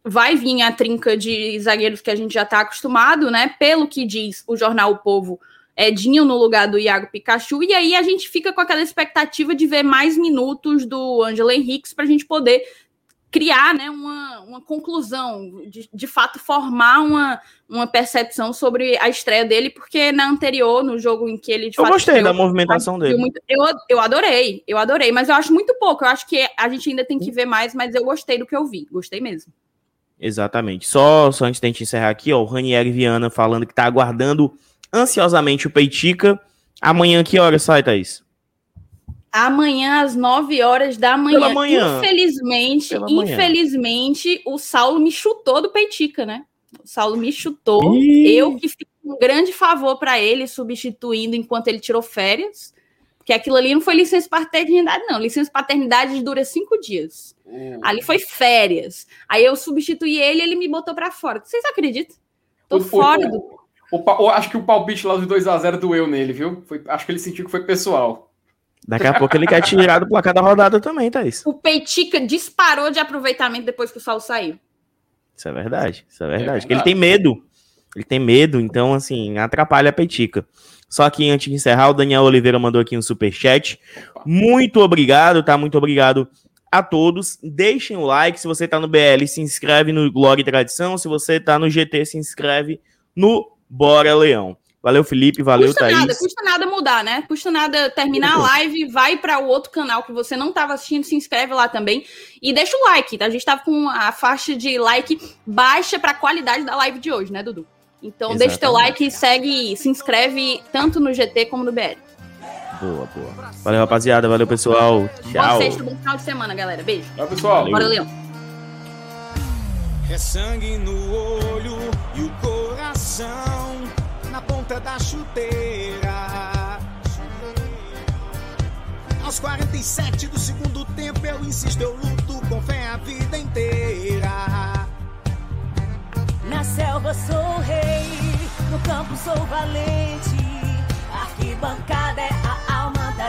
vai vir a trinca de zagueiros que a gente já está acostumado, né? Pelo que diz o jornal O Povo, Edinho no lugar do Iago Pikachu, e aí a gente fica com aquela expectativa de ver mais minutos do Ângelo Henriques para a gente poder criar né, uma, uma conclusão, de, de fato formar uma, uma percepção sobre a estreia dele, porque na anterior, no jogo em que ele de Eu fato, gostei da movimentação dele. Muito, eu, eu adorei, eu adorei, mas eu acho muito pouco. Eu acho que a gente ainda tem que ver mais, mas eu gostei do que eu vi, gostei mesmo. Exatamente. Só, só antes da gente encerrar aqui, ó, o Ranieri Viana falando que tá aguardando ansiosamente o Peitica. Amanhã, que hora sai, Thaís? Amanhã, às 9 horas da manhã. Pela manhã. Infelizmente, Pela infelizmente, manhã. o Saulo me chutou do Peitica, né? O Saulo me chutou. Ih. Eu que fiz um grande favor para ele, substituindo enquanto ele tirou férias. Porque aquilo ali não foi licença paternidade, não. Licença paternidade dura cinco dias. Hum. Ali foi férias. Aí eu substituí ele e ele me botou para fora. Vocês acreditam? Tô o, fora o, do. O, acho que o palpite lá dos 2x0 doeu nele, viu? Foi, acho que ele sentiu que foi pessoal. Daqui a pouco ele quer tirar do placar da rodada também, Thaís. O Peitica disparou de aproveitamento depois que o Saulo saiu. Isso é verdade, isso é verdade. É verdade. Ele tem medo. Ele tem medo, então, assim, atrapalha a Peitica. Só que antes de encerrar, o Daniel Oliveira mandou aqui um super chat. Muito obrigado, tá? Muito obrigado a todos. Deixem o like. Se você tá no BL, se inscreve no Glória e Tradição. Se você tá no GT, se inscreve no Bora Leão. Valeu, Felipe. Valeu, custa Thaís. Nada, custa nada mudar, né? Custa nada terminar a live, vai para o outro canal que você não estava assistindo, se inscreve lá também e deixa o like. Tá? A gente estava com a faixa de like baixa para a qualidade da live de hoje, né, Dudu? Então Exatamente. deixa teu like e segue, se inscreve tanto no GT como no BL. Boa, boa. Valeu, rapaziada. Valeu, pessoal. Tchau. Boa sexta, bom final de semana, galera. Beijo. Tchau, pessoal. Valeu. Bora, Leão. É sangue no olho e o coração na ponta da chuteira. Aos 47 do segundo tempo eu insisto, eu luto com fé a vida inteira. Na selva sou rei, no campo sou valente. arquibancada é a